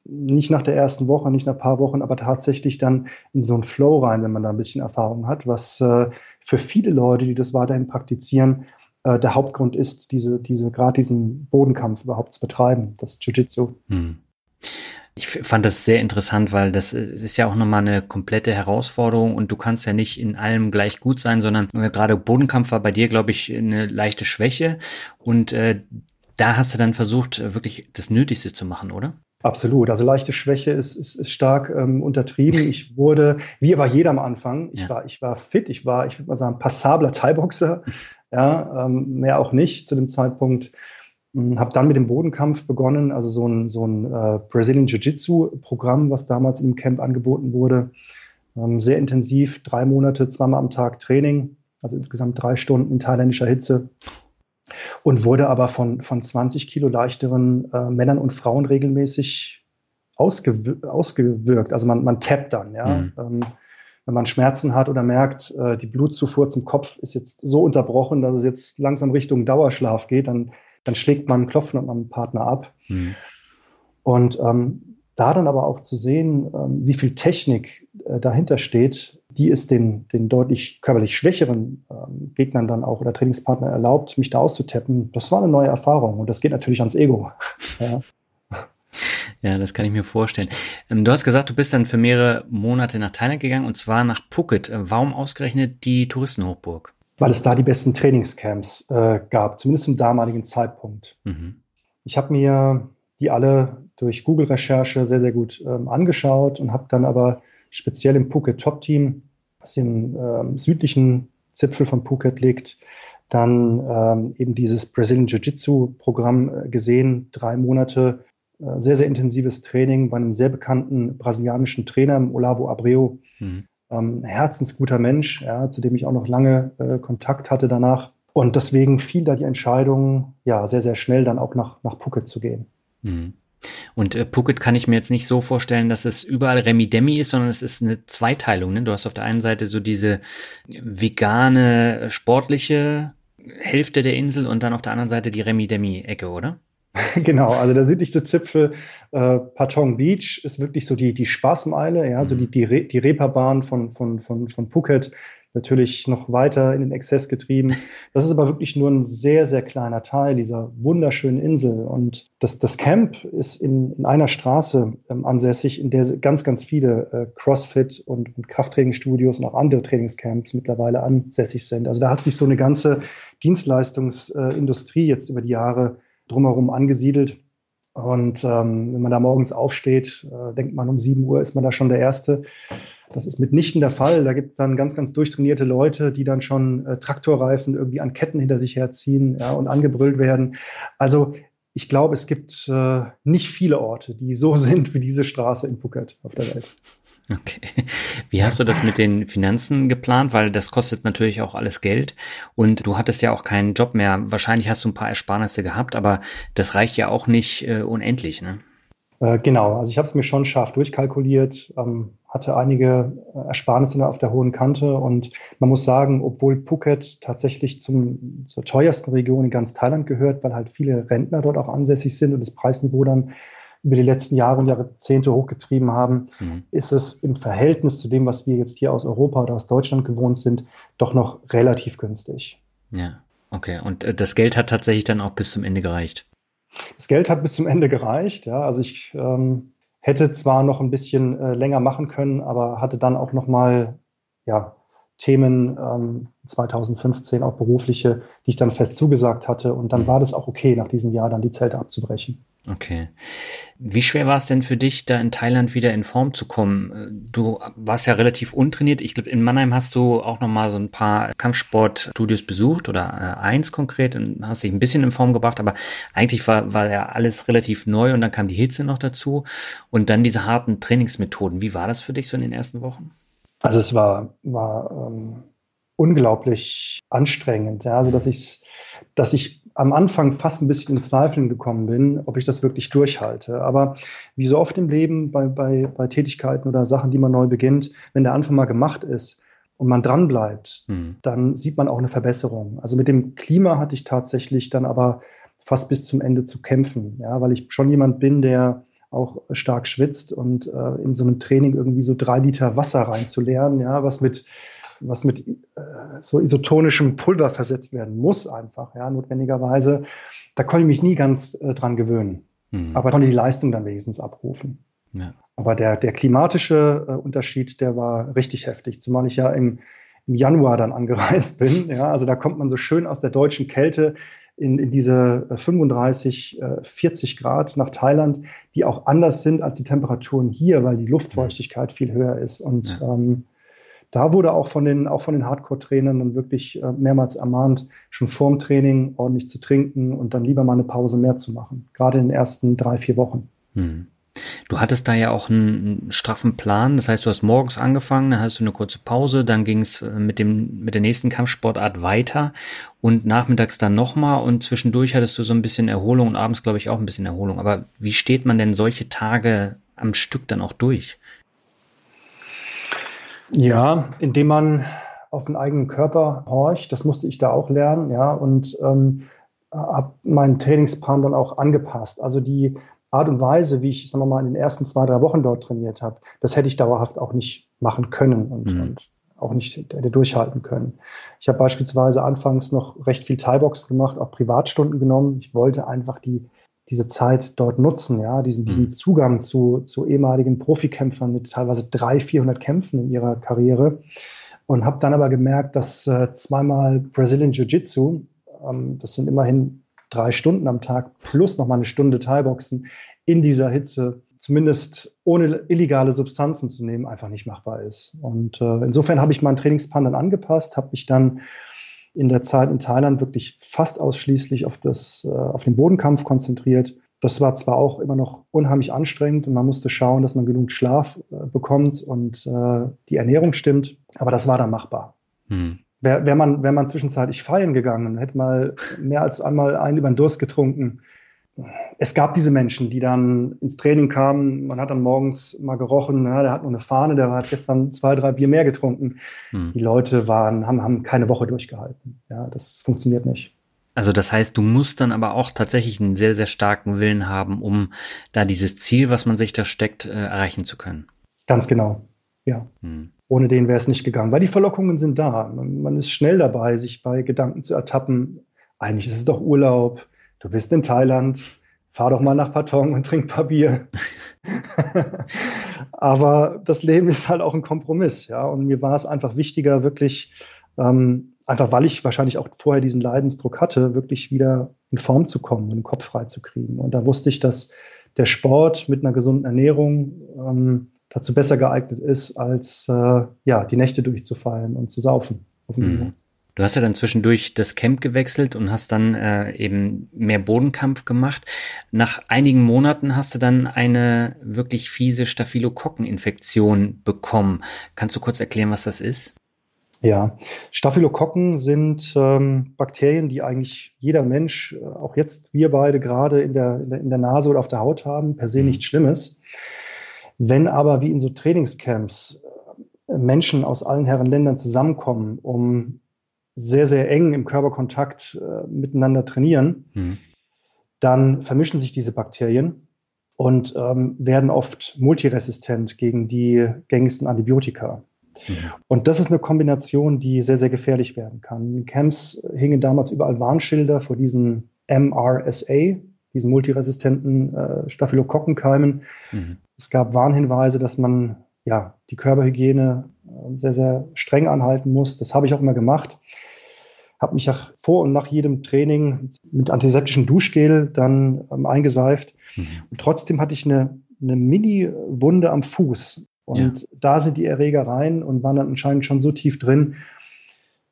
A: nicht nach der ersten Woche, nicht nach ein paar Wochen, aber tatsächlich dann in so einen Flow rein, wenn man da ein bisschen Erfahrung hat, was äh, für viele Leute, die das weiterhin praktizieren, äh, der Hauptgrund ist, diese, diese, gerade diesen Bodenkampf überhaupt zu betreiben, das Jiu-Jitsu. Hm.
B: Ich fand das sehr interessant, weil das ist ja auch nochmal eine komplette Herausforderung und du kannst ja nicht in allem gleich gut sein, sondern äh, gerade Bodenkampf war bei dir, glaube ich, eine leichte Schwäche und äh, da hast du dann versucht, wirklich das Nötigste zu machen, oder?
A: Absolut. Also leichte Schwäche ist, ist, ist stark ähm, untertrieben. Ich wurde, wie aber jeder am Anfang, ich, ja. war, ich war fit, ich war, ich würde mal sagen, passabler Thai-Boxer. Ja, ähm, mehr auch nicht zu dem Zeitpunkt. Hm, habe dann mit dem Bodenkampf begonnen, also so ein, so ein äh, Brazilian Jiu-Jitsu-Programm, was damals im Camp angeboten wurde. Ähm, sehr intensiv, drei Monate, zweimal am Tag Training, also insgesamt drei Stunden in thailändischer Hitze. Und wurde aber von, von 20 Kilo leichteren äh, Männern und Frauen regelmäßig ausgewir ausgewirkt. Also man, man tappt dann, ja. Mhm. Ähm, wenn man Schmerzen hat oder merkt, äh, die Blutzufuhr zum Kopf ist jetzt so unterbrochen, dass es jetzt langsam Richtung Dauerschlaf geht, dann dann schlägt man, klopft man am Partner ab. Mhm. Und ähm, da dann aber auch zu sehen, ähm, wie viel Technik äh, dahinter steht, die es den, den deutlich körperlich schwächeren ähm, Gegnern dann auch oder Trainingspartner erlaubt, mich da auszutappen, das war eine neue Erfahrung und das geht natürlich ans Ego.
B: ja. Ja, das kann ich mir vorstellen. Ähm, du hast gesagt, du bist dann für mehrere Monate nach Thailand gegangen und zwar nach Phuket. Äh, warum ausgerechnet die Touristenhochburg?
A: weil es da die besten Trainingscamps äh, gab, zumindest zum damaligen Zeitpunkt. Mhm. Ich habe mir die alle durch Google-Recherche sehr, sehr gut ähm, angeschaut und habe dann aber speziell im Phuket Top Team, das im ähm, südlichen Zipfel von Phuket liegt, dann ähm, eben dieses Brazilian Jiu-Jitsu-Programm äh, gesehen, drei Monate äh, sehr, sehr intensives Training bei einem sehr bekannten brasilianischen Trainer, Olavo Abreu, mhm ähm, herzensguter Mensch, ja, zu dem ich auch noch lange äh, Kontakt hatte danach. Und deswegen fiel da die Entscheidung, ja, sehr, sehr schnell dann auch nach, nach Phuket zu gehen.
B: Mhm. Und äh, Phuket kann ich mir jetzt nicht so vorstellen, dass es überall Remi-Demi ist, sondern es ist eine Zweiteilung. Ne? Du hast auf der einen Seite so diese vegane, sportliche Hälfte der Insel und dann auf der anderen Seite die Remi-Demi-Ecke, oder?
A: genau, also der südlichste Zipfel, äh, Patong Beach, ist wirklich so die, die Spaßmeile, ja, so die, die, Re die Reeperbahn von, von, von, von Phuket, natürlich noch weiter in den Exzess getrieben. Das ist aber wirklich nur ein sehr, sehr kleiner Teil dieser wunderschönen Insel. Und das, das Camp ist in, in einer Straße ähm, ansässig, in der ganz, ganz viele äh, CrossFit und, und Krafttrainingsstudios und auch andere Trainingscamps mittlerweile ansässig sind. Also da hat sich so eine ganze Dienstleistungsindustrie äh, jetzt über die Jahre drumherum angesiedelt. Und ähm, wenn man da morgens aufsteht, äh, denkt man, um 7 Uhr ist man da schon der Erste. Das ist mitnichten der Fall. Da gibt es dann ganz, ganz durchtrainierte Leute, die dann schon äh, Traktorreifen irgendwie an Ketten hinter sich herziehen ja, und angebrüllt werden. Also ich glaube, es gibt äh, nicht viele Orte, die so sind wie diese Straße in Phuket auf der Welt.
B: Okay. Wie hast du das mit den Finanzen geplant? Weil das kostet natürlich auch alles Geld und du hattest ja auch keinen Job mehr. Wahrscheinlich hast du ein paar Ersparnisse gehabt, aber das reicht ja auch nicht äh, unendlich, ne?
A: Äh, genau, also ich habe es mir schon scharf durchkalkuliert, ähm, hatte einige äh, Ersparnisse auf der hohen Kante und man muss sagen, obwohl Phuket tatsächlich zum, zur teuersten Region in ganz Thailand gehört, weil halt viele Rentner dort auch ansässig sind und das Preisniveau dann über die letzten Jahre und Jahrzehnte hochgetrieben haben, mhm. ist es im Verhältnis zu dem, was wir jetzt hier aus Europa oder aus Deutschland gewohnt sind, doch noch relativ günstig.
B: Ja, okay. Und äh, das Geld hat tatsächlich dann auch bis zum Ende gereicht.
A: Das Geld hat bis zum Ende gereicht, ja. Also ich ähm, hätte zwar noch ein bisschen äh, länger machen können, aber hatte dann auch noch mal ja, Themen ähm, 2015, auch berufliche, die ich dann fest zugesagt hatte. Und dann mhm. war das auch okay, nach diesem Jahr dann die Zelte abzubrechen.
B: Okay. Wie schwer war es denn für dich, da in Thailand wieder in Form zu kommen? Du warst ja relativ untrainiert. Ich glaube, in Mannheim hast du auch noch mal so ein paar Kampfsportstudios besucht oder äh, eins konkret und hast dich ein bisschen in Form gebracht. Aber eigentlich war, war ja alles relativ neu und dann kam die Hitze noch dazu und dann diese harten Trainingsmethoden. Wie war das für dich so in den ersten Wochen?
A: Also es war, war ähm, unglaublich anstrengend. Ja? Also dass ich, dass ich am Anfang fast ein bisschen in Zweifeln gekommen bin, ob ich das wirklich durchhalte. Aber wie so oft im Leben bei, bei, bei Tätigkeiten oder Sachen, die man neu beginnt, wenn der Anfang mal gemacht ist und man dran bleibt, mhm. dann sieht man auch eine Verbesserung. Also mit dem Klima hatte ich tatsächlich dann aber fast bis zum Ende zu kämpfen, ja, weil ich schon jemand bin, der auch stark schwitzt und äh, in so einem Training irgendwie so drei Liter Wasser reinzuleeren, ja, was mit was mit äh, so isotonischem Pulver versetzt werden muss, einfach, ja, notwendigerweise. Da konnte ich mich nie ganz äh, dran gewöhnen. Mhm. Aber konnte die Leistung dann wenigstens abrufen. Ja. Aber der, der klimatische äh, Unterschied, der war richtig heftig, zumal ich ja im, im Januar dann angereist bin. Ja, also da kommt man so schön aus der deutschen Kälte in, in diese 35, äh, 40 äh, Grad nach Thailand, die auch anders sind als die Temperaturen hier, weil die Luftfeuchtigkeit viel höher ist. Und ja. ähm, da wurde auch von den, auch von den Hardcore-Trainern dann wirklich äh, mehrmals ermahnt, schon vorm Training ordentlich zu trinken und dann lieber mal eine Pause mehr zu machen. Gerade in den ersten drei, vier Wochen. Hm.
B: Du hattest da ja auch einen straffen Plan. Das heißt, du hast morgens angefangen, dann hast du eine kurze Pause, dann ging es äh, mit dem, mit der nächsten Kampfsportart weiter und nachmittags dann nochmal und zwischendurch hattest du so ein bisschen Erholung und abends, glaube ich, auch ein bisschen Erholung. Aber wie steht man denn solche Tage am Stück dann auch durch?
A: Ja, indem man auf den eigenen Körper horcht, das musste ich da auch lernen, ja, und ähm, habe meinen Trainingsplan dann auch angepasst. Also die Art und Weise, wie ich, sagen wir mal, in den ersten zwei, drei Wochen dort trainiert habe, das hätte ich dauerhaft auch nicht machen können und, mhm. und auch nicht hätte durchhalten können. Ich habe beispielsweise anfangs noch recht viel Thai-Box gemacht, auch Privatstunden genommen. Ich wollte einfach die diese Zeit dort nutzen, ja, diesen, diesen mhm. Zugang zu, zu ehemaligen Profikämpfern mit teilweise 300, 400 Kämpfen in ihrer Karriere und habe dann aber gemerkt, dass äh, zweimal Brazilian Jiu-Jitsu, ähm, das sind immerhin drei Stunden am Tag plus nochmal eine Stunde Thai-Boxen in dieser Hitze, zumindest ohne illegale Substanzen zu nehmen, einfach nicht machbar ist. Und äh, insofern habe ich meinen Trainingsplan dann angepasst, habe mich dann in der Zeit in Thailand wirklich fast ausschließlich auf, das, äh, auf den Bodenkampf konzentriert. Das war zwar auch immer noch unheimlich anstrengend und man musste schauen, dass man genug Schlaf äh, bekommt und äh, die Ernährung stimmt, aber das war dann machbar. Hm. Wäre wär man, wär man zwischenzeitlich feiern gegangen, hätte mal mehr als einmal einen über den Durst getrunken, es gab diese Menschen, die dann ins Training kamen. Man hat dann morgens mal gerochen, na, der hat nur eine Fahne, der hat gestern zwei, drei Bier mehr getrunken. Hm. Die Leute waren, haben, haben keine Woche durchgehalten. Ja, das funktioniert nicht.
B: Also das heißt, du musst dann aber auch tatsächlich einen sehr, sehr starken Willen haben, um da dieses Ziel, was man sich da steckt, äh, erreichen zu können.
A: Ganz genau, ja. Hm. Ohne den wäre es nicht gegangen, weil die Verlockungen sind da. Man, man ist schnell dabei, sich bei Gedanken zu ertappen. Eigentlich ist es doch Urlaub du bist in Thailand, fahr doch mal nach Patong und trink ein paar Bier. Aber das Leben ist halt auch ein Kompromiss, ja. Und mir war es einfach wichtiger, wirklich, ähm, einfach weil ich wahrscheinlich auch vorher diesen Leidensdruck hatte, wirklich wieder in Form zu kommen und den Kopf frei zu kriegen. Und da wusste ich, dass der Sport mit einer gesunden Ernährung ähm, dazu besser geeignet ist, als äh, ja, die Nächte durchzufallen und zu saufen. Auf mhm.
B: Du hast ja dann zwischendurch das Camp gewechselt und hast dann äh, eben mehr Bodenkampf gemacht. Nach einigen Monaten hast du dann eine wirklich fiese Staphylokokkeninfektion bekommen. Kannst du kurz erklären, was das ist?
A: Ja, Staphylokokken sind ähm, Bakterien, die eigentlich jeder Mensch, äh, auch jetzt wir beide gerade in der, in der, in der Nase oder auf der Haut haben, per se mhm. nichts Schlimmes. Wenn aber wie in so Trainingscamps äh, Menschen aus allen Herren Ländern zusammenkommen, um sehr, sehr eng im Körperkontakt äh, miteinander trainieren, mhm. dann vermischen sich diese Bakterien und ähm, werden oft multiresistent gegen die gängigsten Antibiotika. Mhm. Und das ist eine Kombination, die sehr, sehr gefährlich werden kann. In Camps hingen damals überall Warnschilder vor diesen MRSA, diesen multiresistenten äh, Staphylokokkenkeimen. Mhm. Es gab Warnhinweise, dass man ja, die Körperhygiene äh, sehr, sehr streng anhalten muss. Das habe ich auch immer gemacht. Habe mich auch vor und nach jedem Training mit antiseptischem Duschgel dann ähm, eingeseift. Mhm. Und trotzdem hatte ich eine, eine Mini-Wunde am Fuß. Und ja. da sind die Erreger rein und waren dann anscheinend schon so tief drin,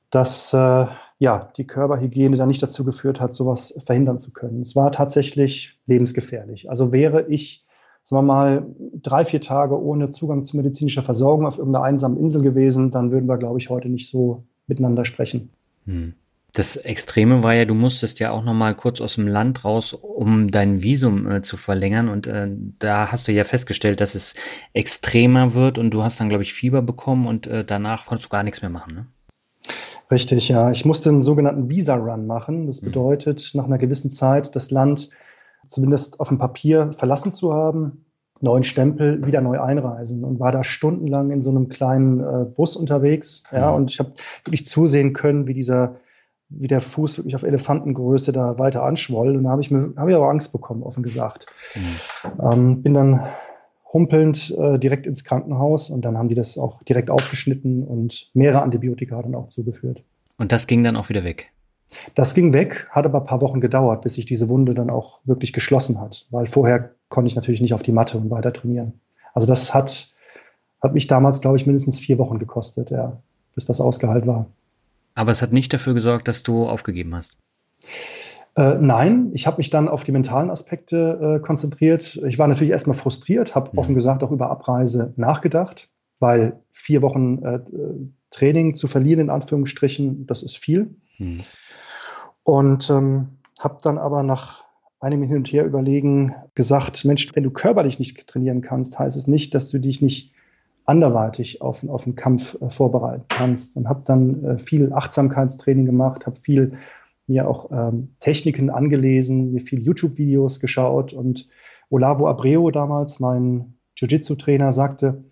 A: dass äh, ja, die Körperhygiene dann nicht dazu geführt hat, sowas verhindern zu können. Es war tatsächlich lebensgefährlich. Also wäre ich, sagen wir mal, drei, vier Tage ohne Zugang zu medizinischer Versorgung auf irgendeiner einsamen Insel gewesen, dann würden wir, glaube ich, heute nicht so miteinander sprechen.
B: Hm. Das Extreme war ja, du musstest ja auch noch mal kurz aus dem Land raus, um dein Visum äh, zu verlängern. Und äh, da hast du ja festgestellt, dass es extremer wird und du hast dann, glaube ich, Fieber bekommen und äh, danach konntest du gar nichts mehr machen, ne?
A: Richtig, ja. Ich musste einen sogenannten Visa-Run machen. Das mhm. bedeutet, nach einer gewissen Zeit das Land zumindest auf dem Papier verlassen zu haben, neuen Stempel, wieder neu einreisen und war da stundenlang in so einem kleinen äh, Bus unterwegs. Ja, mhm. und ich habe wirklich zusehen können, wie dieser, wie der Fuß wirklich auf Elefantengröße da weiter anschwoll. Und da habe ich mir, habe ich aber Angst bekommen, offen gesagt. Mhm. Ähm, bin dann humpelnd äh, direkt ins Krankenhaus und dann haben die das auch direkt aufgeschnitten und mehrere Antibiotika dann auch zugeführt.
B: Und das ging dann auch wieder weg?
A: Das ging weg, hat aber ein paar Wochen gedauert, bis sich diese Wunde dann auch wirklich geschlossen hat, weil vorher konnte ich natürlich nicht auf die Matte und weiter trainieren. Also das hat, hat mich damals, glaube ich, mindestens vier Wochen gekostet, ja, bis das ausgeheilt war.
B: Aber es hat nicht dafür gesorgt, dass du aufgegeben hast.
A: Äh, nein, ich habe mich dann auf die mentalen Aspekte äh, konzentriert. Ich war natürlich erstmal frustriert, habe mhm. offen gesagt auch über Abreise nachgedacht, weil vier Wochen äh, Training zu verlieren, in Anführungsstrichen, das ist viel. Mhm. Und ähm, habe dann aber nach einem Hin und Her überlegen gesagt, Mensch, wenn du körperlich nicht trainieren kannst, heißt es nicht, dass du dich nicht anderweitig auf, auf einen Kampf äh, vorbereiten kannst. Und habe dann äh, viel Achtsamkeitstraining gemacht, habe viel mir auch ähm, Techniken angelesen, mir viel YouTube-Videos geschaut und Olavo Abreu damals, mein Jiu-Jitsu-Trainer, sagte,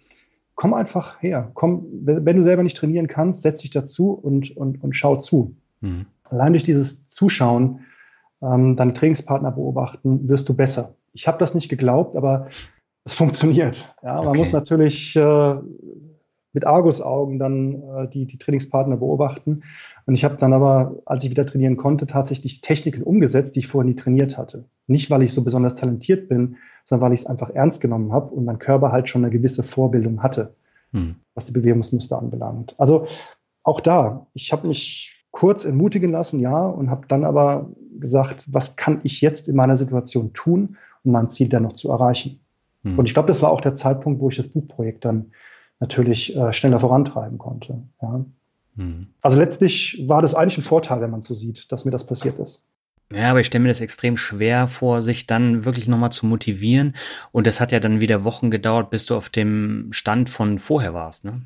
A: komm einfach her, komm, wenn du selber nicht trainieren kannst, setz dich dazu und, und, und schau zu. Mhm. Allein durch dieses Zuschauen, ähm, deine Trainingspartner beobachten, wirst du besser. Ich habe das nicht geglaubt, aber es funktioniert. Ja, man okay. muss natürlich äh, mit Argusaugen dann äh, die, die Trainingspartner beobachten. Und ich habe dann aber, als ich wieder trainieren konnte, tatsächlich Techniken umgesetzt, die ich vorher nie trainiert hatte. Nicht, weil ich so besonders talentiert bin, sondern weil ich es einfach ernst genommen habe und mein Körper halt schon eine gewisse Vorbildung hatte, hm. was die Bewegungsmuster anbelangt. Also auch da, ich habe mich kurz entmutigen lassen, ja, und habe dann aber gesagt, was kann ich jetzt in meiner Situation tun, um mein Ziel dann noch zu erreichen. Hm. Und ich glaube, das war auch der Zeitpunkt, wo ich das Buchprojekt dann natürlich äh, schneller vorantreiben konnte. Ja. Hm. Also letztlich war das eigentlich ein Vorteil, wenn man so sieht, dass mir das passiert ist.
B: Ja, aber ich stelle mir das extrem schwer vor, sich dann wirklich nochmal zu motivieren. Und das hat ja dann wieder Wochen gedauert, bis du auf dem Stand von vorher warst, ne?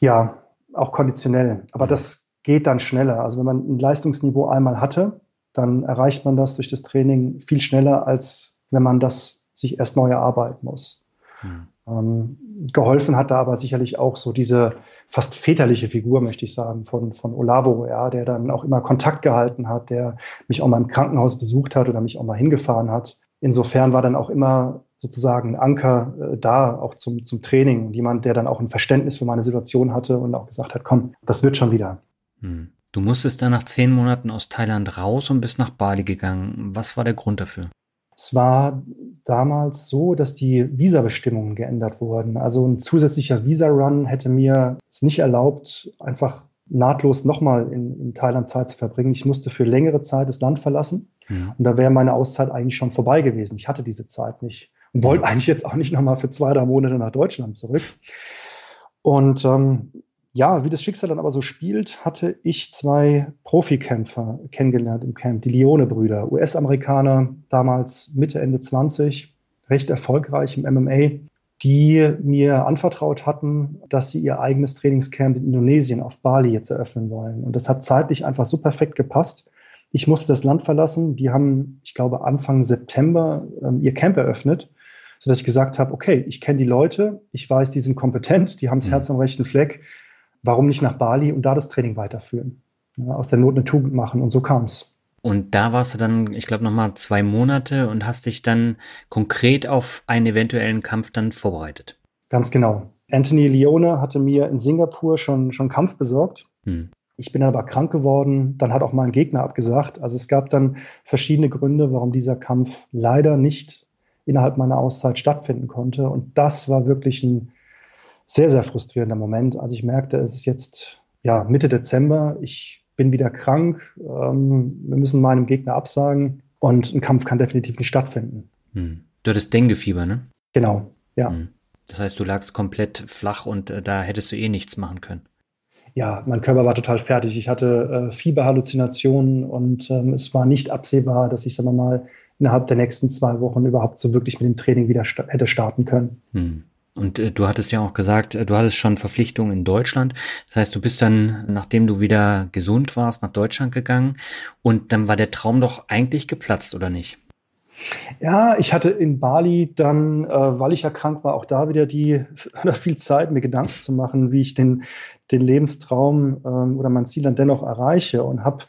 A: Ja, auch konditionell. Aber mhm. das geht dann schneller. Also wenn man ein Leistungsniveau einmal hatte, dann erreicht man das durch das Training viel schneller, als wenn man das sich erst neu erarbeiten muss. Mhm. Ähm, geholfen hat da aber sicherlich auch so diese fast väterliche Figur, möchte ich sagen, von, von Olavo, ja, der dann auch immer Kontakt gehalten hat, der mich auch mal im Krankenhaus besucht hat oder mich auch mal hingefahren hat. Insofern war dann auch immer sozusagen ein Anker äh, da, auch zum, zum Training. Jemand, der dann auch ein Verständnis für meine Situation hatte und auch gesagt hat, komm, das wird schon wieder.
B: Hm. Du musstest dann nach zehn Monaten aus Thailand raus und bist nach Bali gegangen. Was war der Grund dafür?
A: Es war damals so, dass die Visabestimmungen geändert wurden. Also ein zusätzlicher Visa-Run hätte mir es nicht erlaubt, einfach nahtlos nochmal in, in Thailand Zeit zu verbringen. Ich musste für längere Zeit das Land verlassen. Ja. Und da wäre meine Auszeit eigentlich schon vorbei gewesen. Ich hatte diese Zeit nicht und wollte eigentlich jetzt auch nicht nochmal für zwei, drei Monate nach Deutschland zurück. Und ähm, ja, wie das Schicksal dann aber so spielt, hatte ich zwei Profikämpfer kennengelernt im Camp, die Lione-Brüder, US-Amerikaner, damals Mitte, Ende 20, recht erfolgreich im MMA, die mir anvertraut hatten, dass sie ihr eigenes Trainingscamp in Indonesien auf Bali jetzt eröffnen wollen. Und das hat zeitlich einfach so perfekt gepasst. Ich musste das Land verlassen. Die haben, ich glaube, Anfang September ähm, ihr Camp eröffnet. sodass ich gesagt habe, okay, ich kenne die Leute, ich weiß, die sind kompetent, die haben das mhm. Herz am rechten Fleck, warum nicht nach Bali und da das Training weiterführen? Ja, aus der Not eine Tugend machen und so kam es.
B: Und da warst du dann, ich glaube, nochmal zwei Monate und hast dich dann konkret auf einen eventuellen Kampf dann vorbereitet.
A: Ganz genau. Anthony Leone hatte mir in Singapur schon, schon Kampf besorgt. Hm. Ich bin aber krank geworden. Dann hat auch mein Gegner abgesagt. Also es gab dann verschiedene Gründe, warum dieser Kampf leider nicht innerhalb meiner Auszeit stattfinden konnte. Und das war wirklich ein sehr, sehr frustrierender Moment, als ich merkte, es ist jetzt ja, Mitte Dezember. Ich bin wieder krank. Ähm, wir müssen meinem Gegner absagen. Und ein Kampf kann definitiv nicht stattfinden.
B: Hm. Du hattest Dengue-Fieber, ne?
A: Genau, ja. Hm.
B: Das heißt, du lagst komplett flach und äh, da hättest du eh nichts machen können.
A: Ja, mein Körper war total fertig. Ich hatte äh, Fieberhalluzinationen und ähm, es war nicht absehbar, dass ich, sagen wir mal, innerhalb der nächsten zwei Wochen überhaupt so wirklich mit dem Training wieder sta hätte starten können.
B: Hm. Und äh, du hattest ja auch gesagt, äh, du hattest schon Verpflichtungen in Deutschland. Das heißt, du bist dann, nachdem du wieder gesund warst, nach Deutschland gegangen und dann war der Traum doch eigentlich geplatzt, oder nicht?
A: Ja, ich hatte in Bali dann, äh, weil ich ja krank war, auch da wieder die viel Zeit, mir Gedanken zu machen, wie ich den, den Lebenstraum ähm, oder mein Ziel dann dennoch erreiche und habe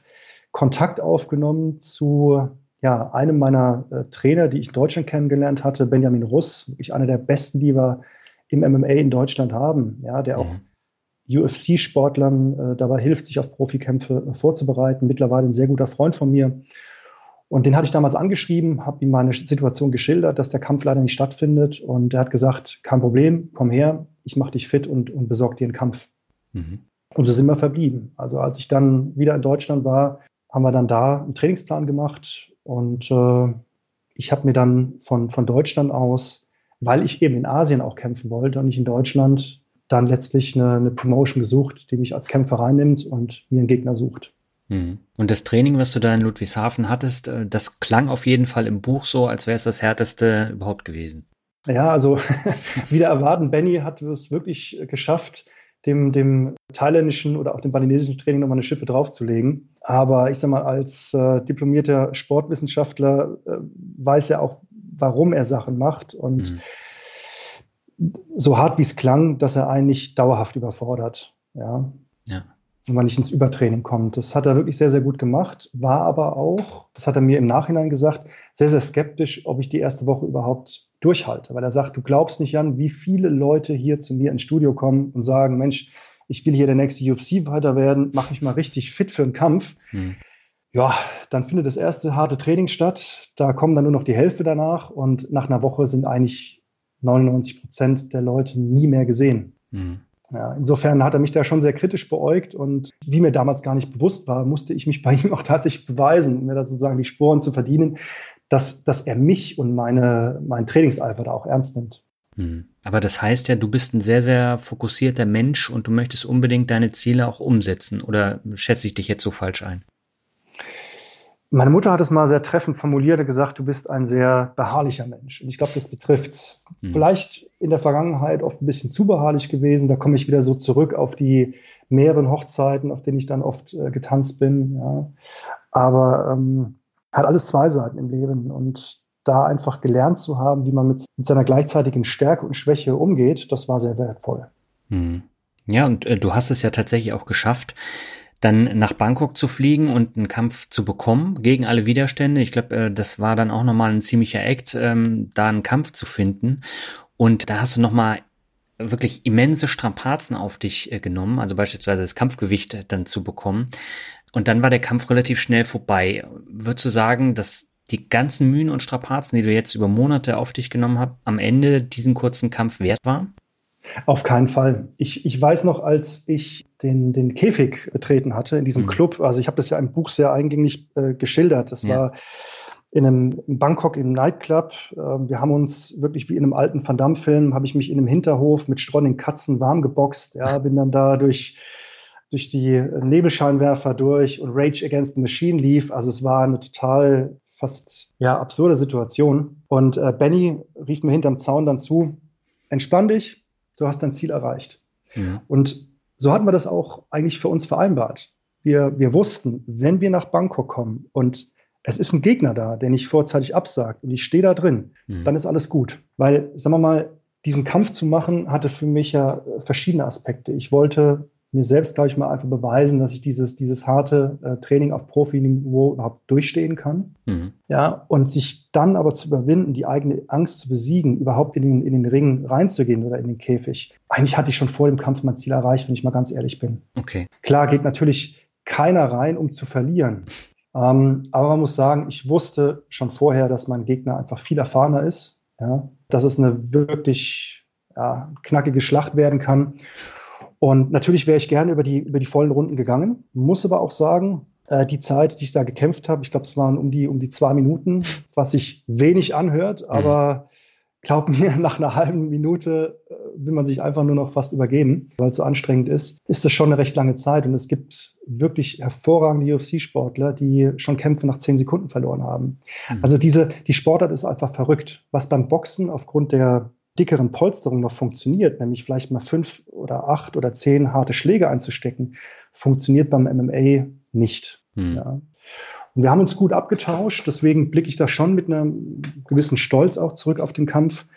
A: Kontakt aufgenommen zu ja, einem meiner äh, Trainer, die ich in Deutschland kennengelernt hatte, Benjamin Russ, wirklich einer der besten, die wir im MMA in Deutschland haben, ja, der auch mhm. UFC-Sportlern äh, dabei hilft, sich auf Profikämpfe äh, vorzubereiten. Mittlerweile ein sehr guter Freund von mir. Und den hatte ich damals angeschrieben, habe ihm meine Situation geschildert, dass der Kampf leider nicht stattfindet. Und er hat gesagt, kein Problem, komm her, ich mache dich fit und, und besorge dir einen Kampf. Mhm. Und so sind wir verblieben. Also als ich dann wieder in Deutschland war, haben wir dann da einen Trainingsplan gemacht. Und äh, ich habe mir dann von, von Deutschland aus, weil ich eben in Asien auch kämpfen wollte und nicht in Deutschland, dann letztlich eine, eine Promotion gesucht, die mich als Kämpfer reinnimmt und mir einen Gegner sucht.
B: Mhm. Und das Training, was du da in Ludwigshafen hattest, äh, das klang auf jeden Fall im Buch so, als wäre es das härteste überhaupt gewesen.
A: Ja, also wieder erwarten, Benny hat es wirklich geschafft, dem, dem thailändischen oder auch dem balinesischen Training nochmal eine Schippe draufzulegen. Aber ich sag mal, als äh, diplomierter Sportwissenschaftler äh, weiß er auch, warum er Sachen macht. Und mhm. so hart wie es klang, dass er einen nicht dauerhaft überfordert. Ja. ja wenn man nicht ins Übertraining kommt. Das hat er wirklich sehr, sehr gut gemacht, war aber auch, das hat er mir im Nachhinein gesagt, sehr, sehr skeptisch, ob ich die erste Woche überhaupt durchhalte. Weil er sagt, du glaubst nicht, Jan, wie viele Leute hier zu mir ins Studio kommen und sagen, Mensch, ich will hier der nächste UFC weiter werden, mach mich mal richtig fit für einen Kampf. Hm. Ja, dann findet das erste harte Training statt. Da kommen dann nur noch die Hälfte danach und nach einer Woche sind eigentlich 99 Prozent der Leute nie mehr gesehen. Hm. Ja, insofern hat er mich da schon sehr kritisch beäugt und wie mir damals gar nicht bewusst war, musste ich mich bei ihm auch tatsächlich beweisen, um mir da sozusagen die Sporen zu verdienen, dass, dass er mich und meine, mein Trainingseifer da auch ernst nimmt.
B: Hm. Aber das heißt ja, du bist ein sehr, sehr fokussierter Mensch und du möchtest unbedingt deine Ziele auch umsetzen. Oder schätze ich dich jetzt so falsch ein?
A: Meine Mutter hat es mal sehr treffend formuliert und gesagt, du bist ein sehr beharrlicher Mensch. Und ich glaube, das betrifft hm. Vielleicht in der Vergangenheit oft ein bisschen zu beharrlich gewesen. Da komme ich wieder so zurück auf die mehreren Hochzeiten, auf denen ich dann oft äh, getanzt bin. Ja. Aber ähm, hat alles zwei Seiten im Leben. Und da einfach gelernt zu haben, wie man mit, mit seiner gleichzeitigen Stärke und Schwäche umgeht, das war sehr wertvoll.
B: Hm. Ja, und äh, du hast es ja tatsächlich auch geschafft, dann nach Bangkok zu fliegen und einen Kampf zu bekommen gegen alle Widerstände. Ich glaube, äh, das war dann auch nochmal ein ziemlicher Act, ähm, da einen Kampf zu finden. Und da hast du nochmal wirklich immense Strapazen auf dich äh, genommen, also beispielsweise das Kampfgewicht dann zu bekommen. Und dann war der Kampf relativ schnell vorbei. Würdest du sagen, dass die ganzen Mühen und Strapazen, die du jetzt über Monate auf dich genommen hast, am Ende diesen kurzen Kampf wert waren?
A: Auf keinen Fall. Ich, ich weiß noch, als ich den, den Käfig betreten hatte in diesem mhm. Club, also ich habe das ja im Buch sehr eingängig äh, geschildert. Das ja. war in einem in Bangkok im Nightclub. Äh, wir haben uns wirklich wie in einem alten Van Damme-Film, habe ich mich in einem Hinterhof mit streunenden Katzen warm geboxt. Ja, bin dann da durch, durch die Nebelscheinwerfer durch und Rage Against the Machine lief. Also es war eine total fast ja absurde Situation. Und äh, Benny rief mir hinterm Zaun dann zu: Entspann dich, du hast dein Ziel erreicht. Ja. Und so hatten wir das auch eigentlich für uns vereinbart. Wir, wir wussten, wenn wir nach Bangkok kommen und es ist ein Gegner da, der nicht vorzeitig absagt und ich stehe da drin, mhm. dann ist alles gut. Weil, sagen wir mal, diesen Kampf zu machen, hatte für mich ja verschiedene Aspekte. Ich wollte mir selbst, glaube ich, mal einfach beweisen, dass ich dieses, dieses harte äh, Training auf Profi-Niveau überhaupt durchstehen kann. Mhm. Ja, und sich dann aber zu überwinden, die eigene Angst zu besiegen, überhaupt in den, in den Ring reinzugehen oder in den Käfig. Eigentlich hatte ich schon vor dem Kampf mein Ziel erreicht, wenn ich mal ganz ehrlich bin.
B: Okay.
A: Klar geht natürlich keiner rein, um zu verlieren. Ähm, aber man muss sagen, ich wusste schon vorher, dass mein Gegner einfach viel erfahrener ist, ja, dass es eine wirklich ja, knackige Schlacht werden kann. Und natürlich wäre ich gerne über die, über die vollen Runden gegangen, muss aber auch sagen, äh, die Zeit, die ich da gekämpft habe, ich glaube, es waren um die, um die zwei Minuten, was sich wenig anhört, aber glaub mir, nach einer halben Minute äh, will man sich einfach nur noch fast übergeben, weil es so anstrengend ist, ist das schon eine recht lange Zeit. Und es gibt wirklich hervorragende UFC-Sportler, die schon Kämpfe nach zehn Sekunden verloren haben. Mhm. Also diese, die Sportart ist einfach verrückt. Was beim Boxen aufgrund der dickeren Polsterung noch funktioniert, nämlich vielleicht mal fünf oder acht oder zehn harte Schläge einzustecken, funktioniert beim MMA nicht. Mhm. Ja. Und wir haben uns gut abgetauscht, deswegen blicke ich da schon mit einem gewissen Stolz auch zurück auf den Kampf.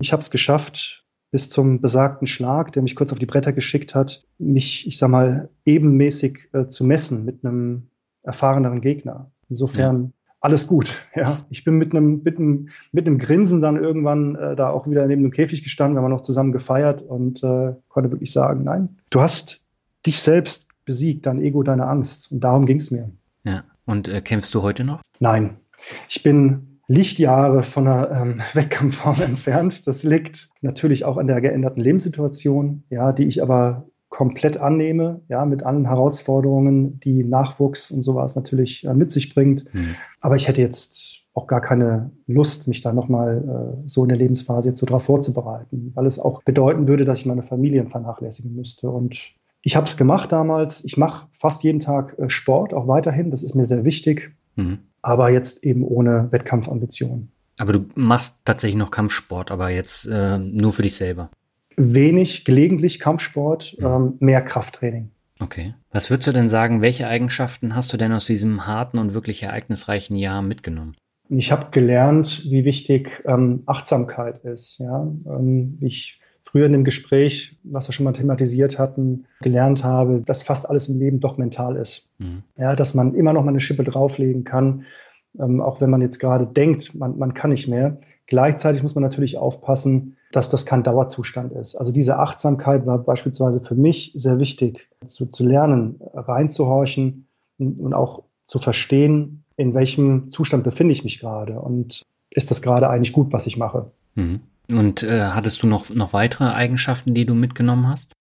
A: Ich habe es geschafft, bis zum besagten Schlag, der mich kurz auf die Bretter geschickt hat, mich, ich sag mal, ebenmäßig äh, zu messen mit einem erfahreneren Gegner. Insofern. Alles gut. Ja, ich bin mit einem, mit einem, mit einem Grinsen dann irgendwann äh, da auch wieder neben dem Käfig gestanden, wir haben noch zusammen gefeiert und äh, konnte wirklich sagen, nein, du hast dich selbst besiegt, dein Ego, deine Angst. Und darum ging es mir.
B: Ja. Und äh, kämpfst du heute noch?
A: Nein. Ich bin Lichtjahre von einer ähm, Wettkampfform entfernt. Das liegt natürlich auch an der geänderten Lebenssituation, ja, die ich aber komplett annehme, ja, mit allen Herausforderungen, die Nachwuchs und sowas natürlich äh, mit sich bringt. Mhm. Aber ich hätte jetzt auch gar keine Lust, mich da nochmal äh, so in der Lebensphase jetzt so darauf vorzubereiten, weil es auch bedeuten würde, dass ich meine Familien vernachlässigen müsste. Und ich habe es gemacht damals. Ich mache fast jeden Tag äh, Sport, auch weiterhin. Das ist mir sehr wichtig. Mhm. Aber jetzt eben ohne Wettkampfambitionen.
B: Aber du machst tatsächlich noch Kampfsport, aber jetzt äh, nur für dich selber.
A: Wenig, gelegentlich Kampfsport, mhm. ähm, mehr Krafttraining.
B: Okay. Was würdest du denn sagen, welche Eigenschaften hast du denn aus diesem harten und wirklich ereignisreichen Jahr mitgenommen?
A: Ich habe gelernt, wie wichtig ähm, Achtsamkeit ist. Ja? Ähm, ich früher in dem Gespräch, was wir schon mal thematisiert hatten, gelernt habe, dass fast alles im Leben doch mental ist. Mhm. Ja, dass man immer noch mal eine Schippe drauflegen kann, ähm, auch wenn man jetzt gerade denkt, man, man kann nicht mehr. Gleichzeitig muss man natürlich aufpassen, dass das kein Dauerzustand ist. Also diese Achtsamkeit war beispielsweise für mich sehr wichtig, zu, zu lernen, reinzuhorchen und, und auch zu verstehen, in welchem Zustand befinde ich mich gerade und ist das gerade eigentlich gut, was ich mache.
B: Mhm. Und äh, hattest du noch, noch weitere Eigenschaften, die du mitgenommen hast?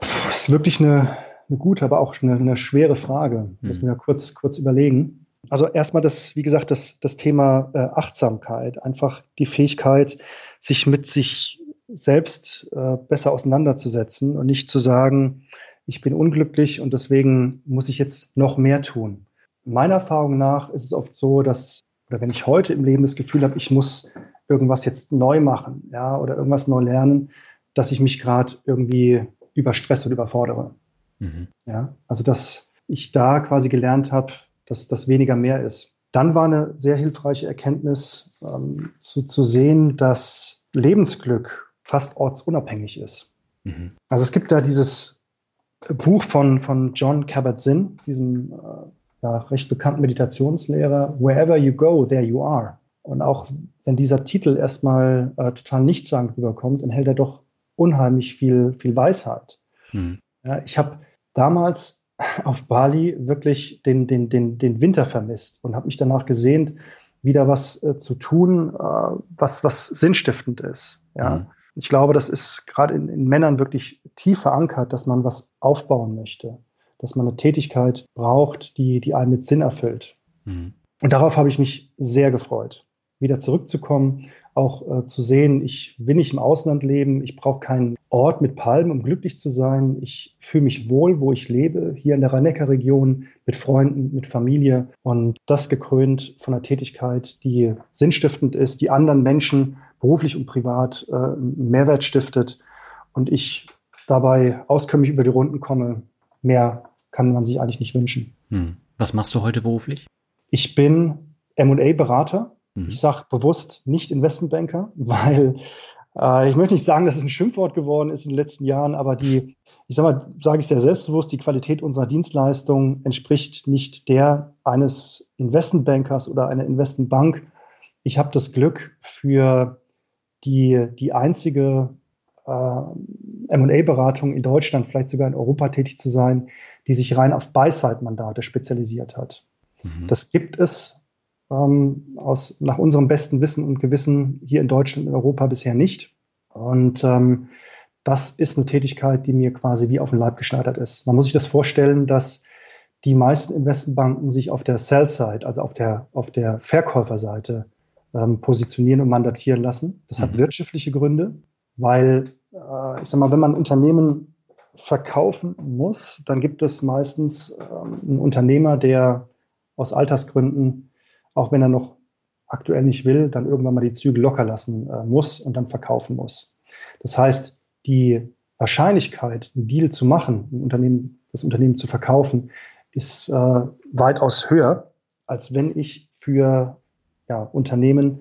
A: Das ist wirklich eine, eine gute, aber auch eine, eine schwere Frage. Muss hm. mir kurz, kurz überlegen. Also erstmal das, wie gesagt, das, das Thema äh, Achtsamkeit, einfach die Fähigkeit, sich mit sich selbst äh, besser auseinanderzusetzen und nicht zu sagen, ich bin unglücklich und deswegen muss ich jetzt noch mehr tun. Meiner Erfahrung nach ist es oft so, dass, oder wenn ich heute im Leben das Gefühl habe, ich muss irgendwas jetzt neu machen, ja, oder irgendwas neu lernen, dass ich mich gerade irgendwie überstresse und überfordere. Mhm. Ja, also dass ich da quasi gelernt habe, dass das weniger mehr ist. Dann war eine sehr hilfreiche Erkenntnis ähm, zu, zu sehen, dass Lebensglück fast ortsunabhängig ist. Mhm. Also es gibt da dieses Buch von, von John Kabat-Zinn, diesem äh, ja, recht bekannten Meditationslehrer, Wherever you go, there you are. Und auch wenn dieser Titel erstmal äh, total nichtssagend rüberkommt, enthält er doch unheimlich viel, viel Weisheit. Hm. Ja, ich habe damals auf Bali wirklich den, den, den, den Winter vermisst und habe mich danach gesehnt, wieder was äh, zu tun, äh, was, was sinnstiftend ist. Ja. Hm. Ich glaube, das ist gerade in, in Männern wirklich tief verankert, dass man was aufbauen möchte, dass man eine Tätigkeit braucht, die, die einen mit Sinn erfüllt. Hm. Und darauf habe ich mich sehr gefreut wieder zurückzukommen, auch äh, zu sehen, ich will nicht im Ausland leben, ich brauche keinen Ort mit Palmen, um glücklich zu sein. Ich fühle mich wohl, wo ich lebe, hier in der Rhein-Neckar-Region, mit Freunden, mit Familie und das gekrönt von einer Tätigkeit, die sinnstiftend ist, die anderen Menschen beruflich und privat äh, Mehrwert stiftet und ich dabei auskömmlich über die Runden komme. Mehr kann man sich eigentlich nicht wünschen.
B: Hm. Was machst du heute beruflich?
A: Ich bin M&A-Berater. Mhm. Ich sage bewusst nicht Investmentbanker, weil äh, ich möchte nicht sagen, dass es ein Schimpfwort geworden ist in den letzten Jahren, aber die, ich sage mal, sage ich sehr selbstbewusst, die Qualität unserer Dienstleistung entspricht nicht der eines Investmentbankers oder einer Investmentbank. Ich habe das Glück, für die, die einzige äh, M&A-Beratung in Deutschland, vielleicht sogar in Europa tätig zu sein, die sich rein auf Buy-Side-Mandate spezialisiert hat. Mhm. Das gibt es ähm, aus, nach unserem besten Wissen und Gewissen hier in Deutschland und Europa bisher nicht. Und ähm, das ist eine Tätigkeit, die mir quasi wie auf den Leib geschneidert ist. Man muss sich das vorstellen, dass die meisten Investmentbanken sich auf der Sell-Side, also auf der, auf der Verkäuferseite, ähm, positionieren und mandatieren lassen. Das hat mhm. wirtschaftliche Gründe, weil, äh, ich sag mal, wenn man ein Unternehmen verkaufen muss, dann gibt es meistens ähm, einen Unternehmer, der aus Altersgründen auch wenn er noch aktuell nicht will, dann irgendwann mal die Zügel locker lassen äh, muss und dann verkaufen muss. Das heißt, die Wahrscheinlichkeit, einen Deal zu machen, ein Unternehmen, das Unternehmen zu verkaufen, ist äh, weitaus höher, als wenn ich für ja, Unternehmen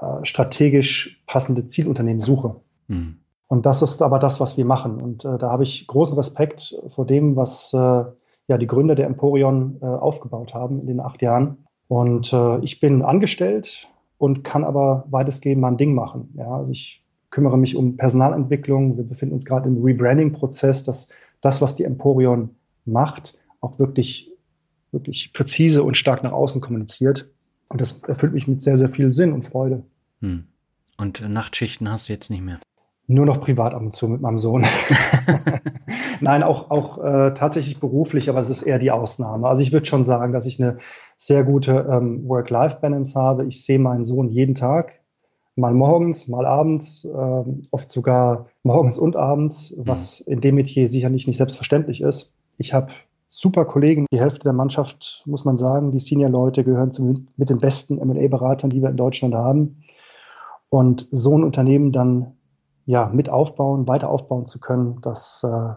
A: äh, strategisch passende Zielunternehmen suche. Mhm. Und das ist aber das, was wir machen. Und äh, da habe ich großen Respekt vor dem, was äh, ja, die Gründer der Emporion äh, aufgebaut haben in den acht Jahren. Und äh, ich bin angestellt und kann aber weitestgehend mein Ding machen. Ja, also ich kümmere mich um Personalentwicklung. Wir befinden uns gerade im Rebranding-Prozess, dass das, was die Emporion macht, auch wirklich, wirklich präzise und stark nach außen kommuniziert. Und das erfüllt mich mit sehr, sehr viel Sinn und Freude. Hm.
B: Und Nachtschichten hast du jetzt nicht mehr?
A: Nur noch privat ab und zu mit meinem Sohn. Nein, auch, auch äh, tatsächlich beruflich, aber es ist eher die Ausnahme. Also ich würde schon sagen, dass ich eine sehr gute ähm, Work-Life-Balance habe. Ich sehe meinen Sohn jeden Tag, mal morgens, mal abends, äh, oft sogar morgens und abends, was mhm. in dem Metier sicherlich nicht selbstverständlich ist. Ich habe super Kollegen. Die Hälfte der Mannschaft, muss man sagen, die Senior-Leute gehören zu, mit den besten M&A-Beratern, die wir in Deutschland haben. Und so ein Unternehmen dann ja, mit aufbauen, weiter aufbauen zu können, das äh,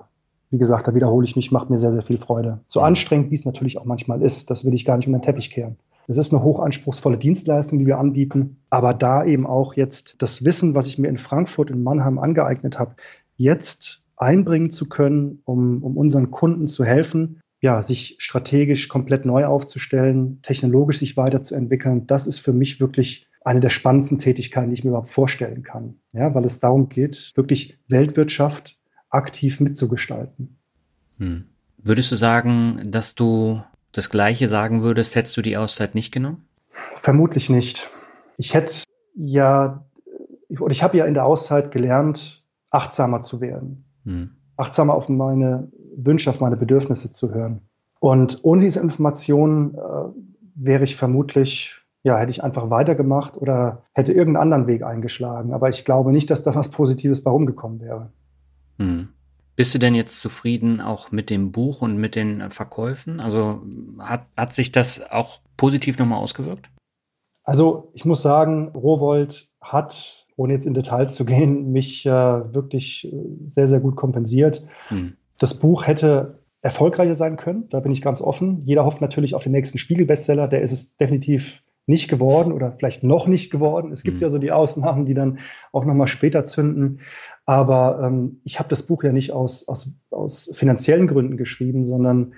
A: wie gesagt, da wiederhole ich mich, macht mir sehr, sehr viel Freude. So anstrengend, wie es natürlich auch manchmal ist, das will ich gar nicht um den Teppich kehren. Es ist eine hochanspruchsvolle Dienstleistung, die wir anbieten, aber da eben auch jetzt das Wissen, was ich mir in Frankfurt, in Mannheim angeeignet habe, jetzt einbringen zu können, um, um unseren Kunden zu helfen, ja, sich strategisch komplett neu aufzustellen, technologisch sich weiterzuentwickeln, das ist für mich wirklich eine der spannendsten Tätigkeiten, die ich mir überhaupt vorstellen kann. Ja, weil es darum geht, wirklich Weltwirtschaft aktiv mitzugestalten.
B: Hm. Würdest du sagen, dass du das Gleiche sagen würdest, hättest du die Auszeit nicht genommen?
A: Vermutlich nicht. Ich hätte ja, oder ich habe ja in der Auszeit gelernt, achtsamer zu werden. Hm. Achtsamer auf meine Wünsche, auf meine Bedürfnisse zu hören. Und ohne diese Informationen äh, wäre ich vermutlich, ja, hätte ich einfach weitergemacht oder hätte irgendeinen anderen Weg eingeschlagen. Aber ich glaube nicht, dass da was Positives bei rumgekommen wäre.
B: Hm. Bist du denn jetzt zufrieden auch mit dem Buch und mit den Verkäufen? Also hat, hat sich das auch positiv nochmal ausgewirkt?
A: Also ich muss sagen, Rowold hat, ohne jetzt in Details zu gehen, mich äh, wirklich äh, sehr, sehr gut kompensiert. Hm. Das Buch hätte erfolgreicher sein können, da bin ich ganz offen. Jeder hofft natürlich auf den nächsten Spiegel-Bestseller, der ist es definitiv nicht geworden oder vielleicht noch nicht geworden. Es gibt hm. ja so die Ausnahmen, die dann auch nochmal später zünden. Aber ähm, ich habe das Buch ja nicht aus, aus, aus finanziellen Gründen geschrieben, sondern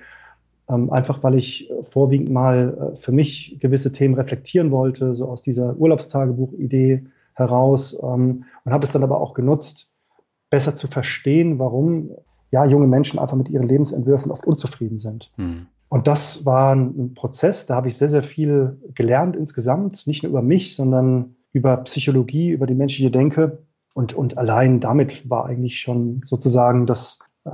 A: ähm, einfach, weil ich vorwiegend mal äh, für mich gewisse Themen reflektieren wollte, so aus dieser Urlaubstagebuch-Idee heraus ähm, und habe es dann aber auch genutzt, besser zu verstehen, warum ja junge Menschen einfach mit ihren Lebensentwürfen oft unzufrieden sind. Hm. Und das war ein Prozess, da habe ich sehr, sehr viel gelernt insgesamt, nicht nur über mich, sondern über Psychologie, über die menschliche Denke. Und, und allein damit war eigentlich schon sozusagen das, äh,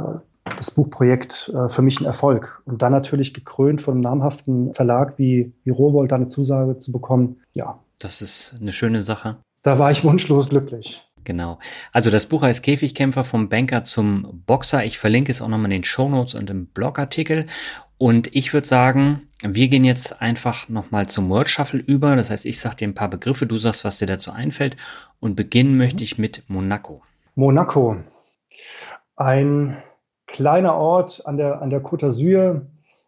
A: das Buchprojekt äh, für mich ein Erfolg. Und dann natürlich gekrönt von einem namhaften Verlag wie, wie Rowold eine Zusage zu bekommen. Ja.
B: Das ist eine schöne Sache.
A: Da war ich wunschlos glücklich.
B: Genau. Also das Buch heißt Käfigkämpfer vom Banker zum Boxer. Ich verlinke es auch nochmal in den Show Notes und im Blogartikel. Und ich würde sagen, wir gehen jetzt einfach nochmal zum Word Shuffle über. Das heißt, ich sage dir ein paar Begriffe, du sagst, was dir dazu einfällt. Und beginnen möchte ich mit Monaco.
A: Monaco. Ein kleiner Ort an der, an der Côte d'Azur,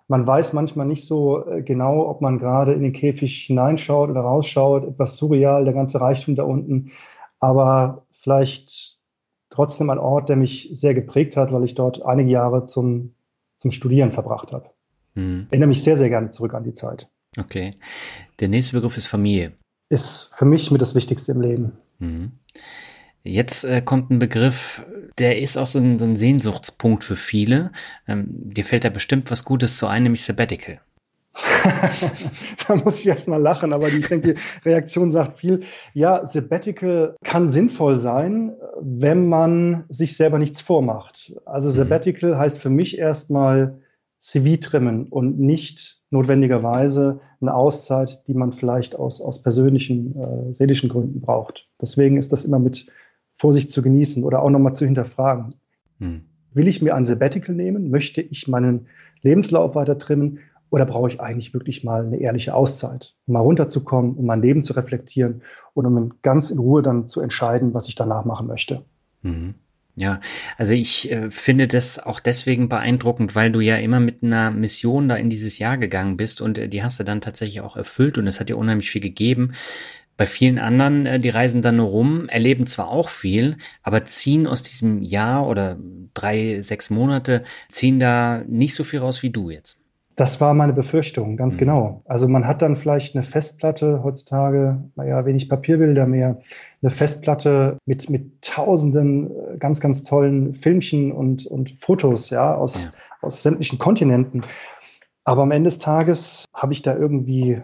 A: Man weiß manchmal nicht so äh, genau, ob man gerade in den Käfig hineinschaut oder rausschaut. Etwas surreal, der ganze Reichtum da unten. Aber vielleicht trotzdem ein Ort, der mich sehr geprägt hat, weil ich dort einige Jahre zum, zum Studieren verbracht habe. Mhm. Erinnere mich sehr, sehr gerne zurück an die Zeit.
B: Okay. Der nächste Begriff ist Familie.
A: Ist für mich mit das Wichtigste im Leben.
B: Mhm. Jetzt äh, kommt ein Begriff, der ist auch so ein, so ein Sehnsuchtspunkt für viele. Ähm, dir fällt da bestimmt was Gutes zu ein, nämlich Sabbatical.
A: da muss ich erstmal lachen, aber ich denke, die Reaktion sagt viel. Ja, Sabbatical kann sinnvoll sein, wenn man sich selber nichts vormacht. Also mhm. Sabbatical heißt für mich erstmal CV trimmen und nicht notwendigerweise eine Auszeit, die man vielleicht aus, aus persönlichen, äh, seelischen Gründen braucht. Deswegen ist das immer mit Vorsicht zu genießen oder auch nochmal zu hinterfragen. Hm. Will ich mir ein Sabbatical nehmen? Möchte ich meinen Lebenslauf weiter trimmen? Oder brauche ich eigentlich wirklich mal eine ehrliche Auszeit, um mal runterzukommen, um mein Leben zu reflektieren und um ganz in Ruhe dann zu entscheiden, was ich danach machen möchte?
B: Mhm. Ja, also ich äh, finde das auch deswegen beeindruckend, weil du ja immer mit einer Mission da in dieses Jahr gegangen bist und äh, die hast du dann tatsächlich auch erfüllt und es hat dir unheimlich viel gegeben. Bei vielen anderen, äh, die reisen dann nur rum, erleben zwar auch viel, aber ziehen aus diesem Jahr oder drei, sechs Monate, ziehen da nicht so viel raus wie du jetzt.
A: Das war meine Befürchtung, ganz mhm. genau. Also man hat dann vielleicht eine Festplatte heutzutage, naja, wenig Papierbilder mehr, eine Festplatte mit, mit tausenden äh, ganz, ganz tollen Filmchen und, und Fotos, ja, aus, ja. aus sämtlichen Kontinenten. Aber am Ende des Tages habe ich da irgendwie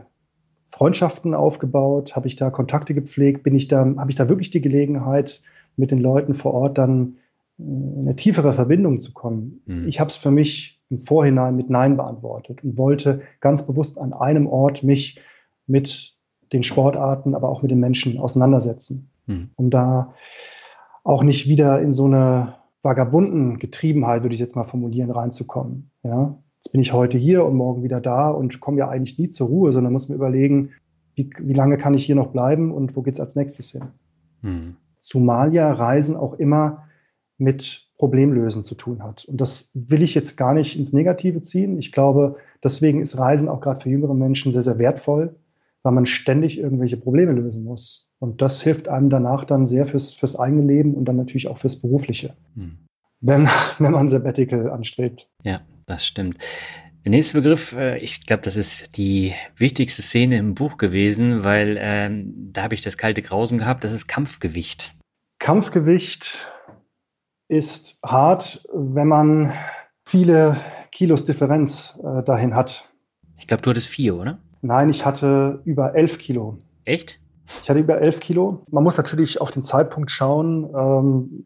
A: Freundschaften aufgebaut, habe ich da Kontakte gepflegt, bin ich da, habe ich da wirklich die Gelegenheit, mit den Leuten vor Ort dann äh, in eine tiefere Verbindung zu kommen. Mhm. Ich habe es für mich im Vorhinein mit Nein beantwortet und wollte ganz bewusst an einem Ort mich mit den Sportarten, aber auch mit den Menschen auseinandersetzen, mhm. um da auch nicht wieder in so eine vagabunden Getriebenheit, würde ich jetzt mal formulieren, reinzukommen. Ja? Jetzt bin ich heute hier und morgen wieder da und komme ja eigentlich nie zur Ruhe, sondern muss mir überlegen, wie, wie lange kann ich hier noch bleiben und wo geht es als nächstes hin. Mhm. Zumal ja Reisen auch immer mit Problemlösen zu tun hat. Und das will ich jetzt gar nicht ins Negative ziehen. Ich glaube, deswegen ist Reisen auch gerade für jüngere Menschen sehr, sehr wertvoll, weil man ständig irgendwelche Probleme lösen muss. Und das hilft einem danach dann sehr fürs, fürs eigene Leben und dann natürlich auch fürs Berufliche, hm. wenn, wenn man Sabbatical anstrebt.
B: Ja, das stimmt. Der nächste Begriff, äh, ich glaube, das ist die wichtigste Szene im Buch gewesen, weil ähm, da habe ich das kalte Grausen gehabt, das ist Kampfgewicht.
A: Kampfgewicht ist hart, wenn man viele Kilos Differenz äh, dahin hat.
B: Ich glaube, du hattest vier, oder?
A: Nein, ich hatte über elf Kilo.
B: Echt?
A: Ich hatte über elf Kilo. Man muss natürlich auf den Zeitpunkt schauen, ähm,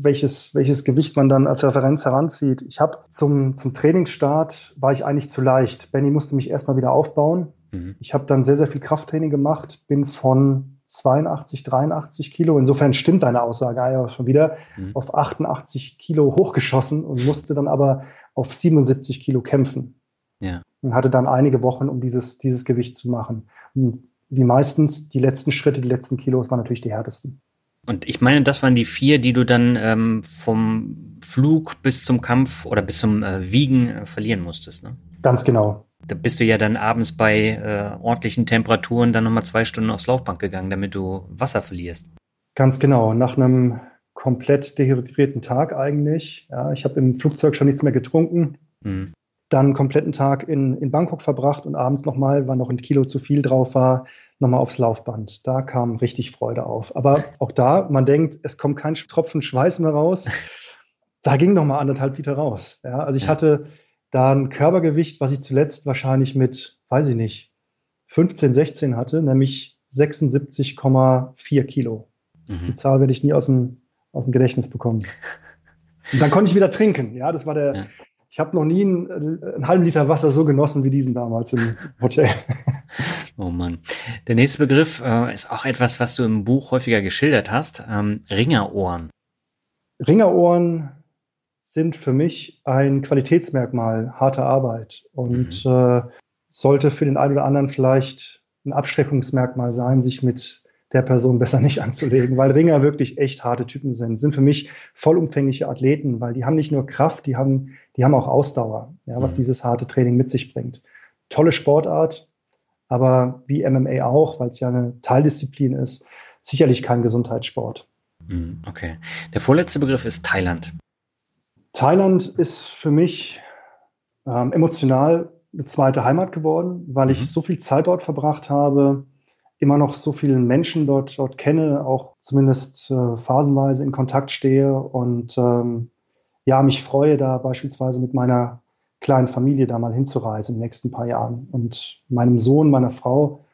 A: welches, welches Gewicht man dann als Referenz heranzieht. Ich habe zum, zum Trainingsstart war ich eigentlich zu leicht. Benny musste mich erstmal wieder aufbauen. Mhm. Ich habe dann sehr, sehr viel Krafttraining gemacht, bin von 82, 83 Kilo. Insofern stimmt deine Aussage ja schon wieder mhm. auf 88 Kilo hochgeschossen und musste dann aber auf 77 Kilo kämpfen. Ja. Und hatte dann einige Wochen, um dieses, dieses Gewicht zu machen. Und wie meistens, die letzten Schritte, die letzten Kilos waren natürlich die härtesten.
B: Und ich meine, das waren die vier, die du dann ähm, vom Flug bis zum Kampf oder bis zum äh, Wiegen äh, verlieren musstest, ne?
A: Ganz genau.
B: Da bist du ja dann abends bei äh, ordentlichen Temperaturen dann nochmal zwei Stunden aufs Laufbank gegangen, damit du Wasser verlierst.
A: Ganz genau. Nach einem komplett dehydrierten Tag eigentlich. Ja, ich habe im Flugzeug schon nichts mehr getrunken. Mhm. Dann einen kompletten Tag in, in Bangkok verbracht und abends nochmal, weil noch ein Kilo zu viel drauf war, nochmal aufs Laufband. Da kam richtig Freude auf. Aber auch da, man denkt, es kommt kein Tropfen Schweiß mehr raus. Da ging nochmal anderthalb Liter raus. Ja, also ich hatte da ein Körpergewicht, was ich zuletzt wahrscheinlich mit, weiß ich nicht, 15, 16 hatte, nämlich 76,4 Kilo. Mhm. Die Zahl werde ich nie aus dem, aus dem Gedächtnis bekommen. Und dann konnte ich wieder trinken. Ja, das war der. Ja. Ich habe noch nie einen, einen, halben Liter Wasser so genossen wie diesen damals im Hotel.
B: Oh Mann. Der nächste Begriff äh, ist auch etwas, was du im Buch häufiger geschildert hast. Ähm, Ringerohren.
A: Ringerohren sind für mich ein Qualitätsmerkmal harter Arbeit und mhm. äh, sollte für den einen oder anderen vielleicht ein Abschreckungsmerkmal sein, sich mit der Person besser nicht anzulegen, weil Ringer wirklich echt harte Typen sind. Sind für mich vollumfängliche Athleten, weil die haben nicht nur Kraft, die haben, die haben auch Ausdauer, ja, was mhm. dieses harte Training mit sich bringt. Tolle Sportart, aber wie MMA auch, weil es ja eine Teildisziplin ist, sicherlich kein Gesundheitssport.
B: Mhm, okay. Der vorletzte Begriff ist Thailand.
A: Thailand ist für mich ähm, emotional eine zweite Heimat geworden, weil mhm. ich so viel Zeit dort verbracht habe, immer noch so vielen Menschen dort, dort kenne, auch zumindest äh, phasenweise in Kontakt stehe und ähm, ja, mich freue, da beispielsweise mit meiner kleinen Familie da mal hinzureisen in den nächsten paar Jahren und meinem Sohn, meiner Frau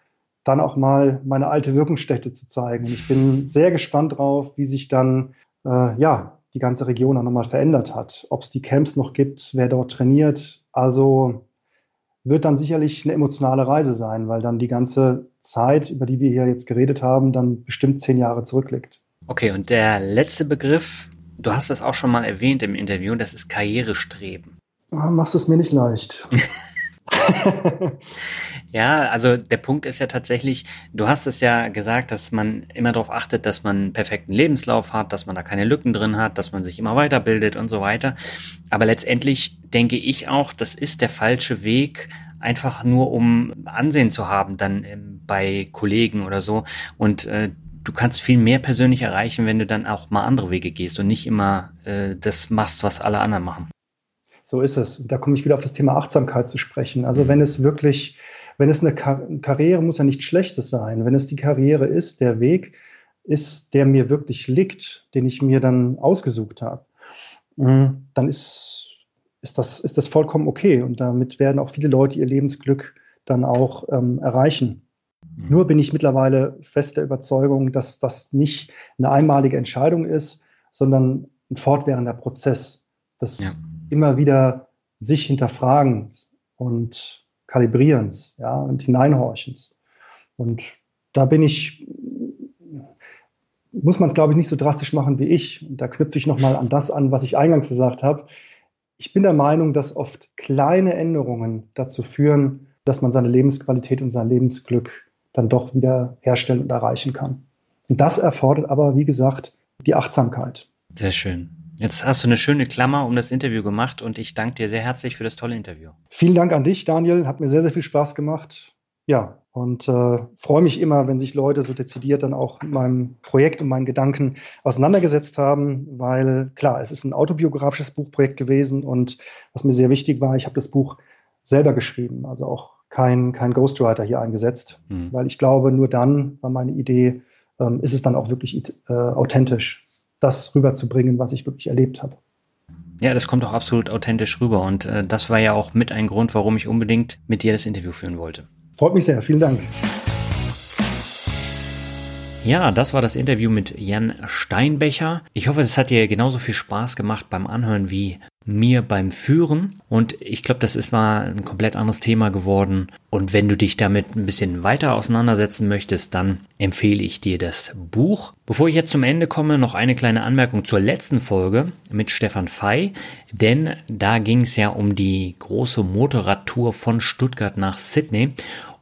A: dann auch mal meine alte Wirkungsstätte zu zeigen. Und ich bin sehr gespannt drauf, wie sich dann äh, ja die ganze Region auch nochmal verändert hat. Ob es die Camps noch gibt, wer dort trainiert. Also wird dann sicherlich eine emotionale Reise sein, weil dann die ganze Zeit, über die wir hier jetzt geredet haben, dann bestimmt zehn Jahre zurückliegt.
B: Okay, und der letzte Begriff, du hast das auch schon mal erwähnt im Interview, das ist Karrierestreben.
A: Ah, machst es mir nicht leicht.
B: ja, also der Punkt ist ja tatsächlich, du hast es ja gesagt, dass man immer darauf achtet, dass man einen perfekten Lebenslauf hat, dass man da keine Lücken drin hat, dass man sich immer weiterbildet und so weiter. Aber letztendlich denke ich auch, das ist der falsche Weg, einfach nur um Ansehen zu haben, dann ähm, bei Kollegen oder so. Und äh, du kannst viel mehr persönlich erreichen, wenn du dann auch mal andere Wege gehst und nicht immer äh, das machst, was alle anderen machen.
A: So ist es. Und da komme ich wieder auf das Thema Achtsamkeit zu sprechen. Also mhm. wenn es wirklich, wenn es eine Kar Karriere muss ja nichts Schlechtes sein. Wenn es die Karriere ist, der Weg ist, der mir wirklich liegt, den ich mir dann ausgesucht habe, mhm, dann ist, ist, das, ist das vollkommen okay. Und damit werden auch viele Leute ihr Lebensglück dann auch ähm, erreichen. Mhm. Nur bin ich mittlerweile fest der Überzeugung, dass das nicht eine einmalige Entscheidung ist, sondern ein fortwährender Prozess. Das ja immer wieder sich hinterfragens und kalibrierens, ja, und hineinhorchens. Und da bin ich, muss man es, glaube ich, nicht so drastisch machen wie ich. Und da knüpfe ich nochmal an das an, was ich eingangs gesagt habe. Ich bin der Meinung, dass oft kleine Änderungen dazu führen, dass man seine Lebensqualität und sein Lebensglück dann doch wieder herstellen und erreichen kann. Und das erfordert aber, wie gesagt, die Achtsamkeit.
B: Sehr schön. Jetzt hast du eine schöne Klammer um das Interview gemacht und ich danke dir sehr herzlich für das tolle Interview.
A: Vielen Dank an dich, Daniel. Hat mir sehr, sehr viel Spaß gemacht. Ja, und äh, freue mich immer, wenn sich Leute so dezidiert dann auch mit meinem Projekt und meinen Gedanken auseinandergesetzt haben, weil klar, es ist ein autobiografisches Buchprojekt gewesen und was mir sehr wichtig war, ich habe das Buch selber geschrieben, also auch kein, kein Ghostwriter hier eingesetzt, mhm. weil ich glaube, nur dann war meine Idee, ähm, ist es dann auch wirklich äh, authentisch das rüberzubringen, was ich wirklich erlebt habe.
B: Ja, das kommt auch absolut authentisch rüber und äh, das war ja auch mit ein Grund, warum ich unbedingt mit dir das Interview führen wollte.
A: Freut mich sehr, vielen Dank.
B: Ja, das war das Interview mit Jan Steinbecher. Ich hoffe, es hat dir genauso viel Spaß gemacht beim Anhören wie mir beim Führen. Und ich glaube, das ist mal ein komplett anderes Thema geworden. Und wenn du dich damit ein bisschen weiter auseinandersetzen möchtest, dann empfehle ich dir das Buch. Bevor ich jetzt zum Ende komme, noch eine kleine Anmerkung zur letzten Folge mit Stefan Fey. Denn da ging es ja um die große Motorradtour von Stuttgart nach Sydney.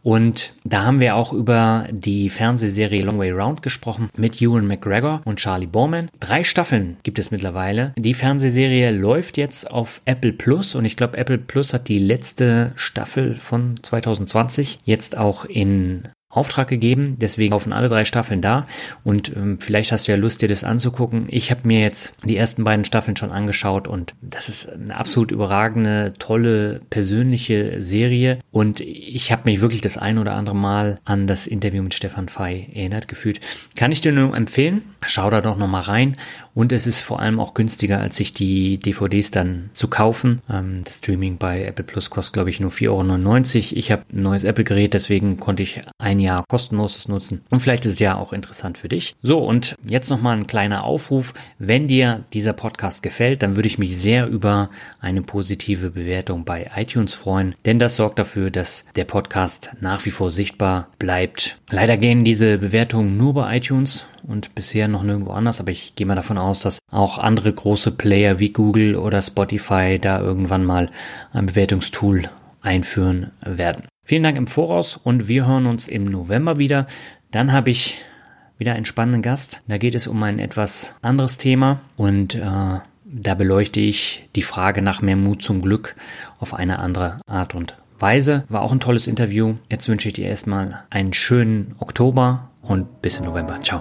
B: Und da haben wir auch über die Fernsehserie Long Way Round gesprochen mit Ewan McGregor und Charlie Borman. Drei Staffeln gibt es mittlerweile. Die Fernsehserie läuft jetzt auf Apple Plus und ich glaube, Apple Plus hat die letzte Staffel von 2020 jetzt auch in Auftrag gegeben. Deswegen laufen alle drei Staffeln da. Und ähm, vielleicht hast du ja Lust, dir das anzugucken. Ich habe mir jetzt die ersten beiden Staffeln schon angeschaut und das ist eine absolut überragende, tolle, persönliche Serie. Und ich habe mich wirklich das ein oder andere Mal an das Interview mit Stefan Fey erinnert gefühlt. Kann ich dir nur empfehlen. Schau da doch nochmal rein. Und es ist vor allem auch günstiger, als sich die DVDs dann zu kaufen. Ähm, das Streaming bei Apple Plus kostet, glaube ich, nur 4,99 Euro. Ich habe ein neues Apple-Gerät, deswegen konnte ich ein Jahr kostenloses nutzen. Und vielleicht ist es ja auch interessant für dich. So, und jetzt nochmal ein kleiner Aufruf. Wenn dir dieser Podcast gefällt, dann würde ich mich sehr über eine positive Bewertung bei iTunes freuen. Denn das sorgt dafür, dass der Podcast nach wie vor sichtbar bleibt. Leider gehen diese Bewertungen nur bei iTunes und bisher noch nirgendwo anders, aber ich gehe mal davon aus, dass auch andere große Player wie Google oder Spotify da irgendwann mal ein Bewertungstool einführen werden. Vielen Dank im Voraus und wir hören uns im November wieder. Dann habe ich wieder einen spannenden Gast. Da geht es um ein etwas anderes Thema und äh, da beleuchte ich die Frage nach mehr Mut zum Glück auf eine andere Art und Weise. War auch ein tolles Interview. Jetzt wünsche ich dir erstmal einen schönen Oktober und bis im November. Ciao.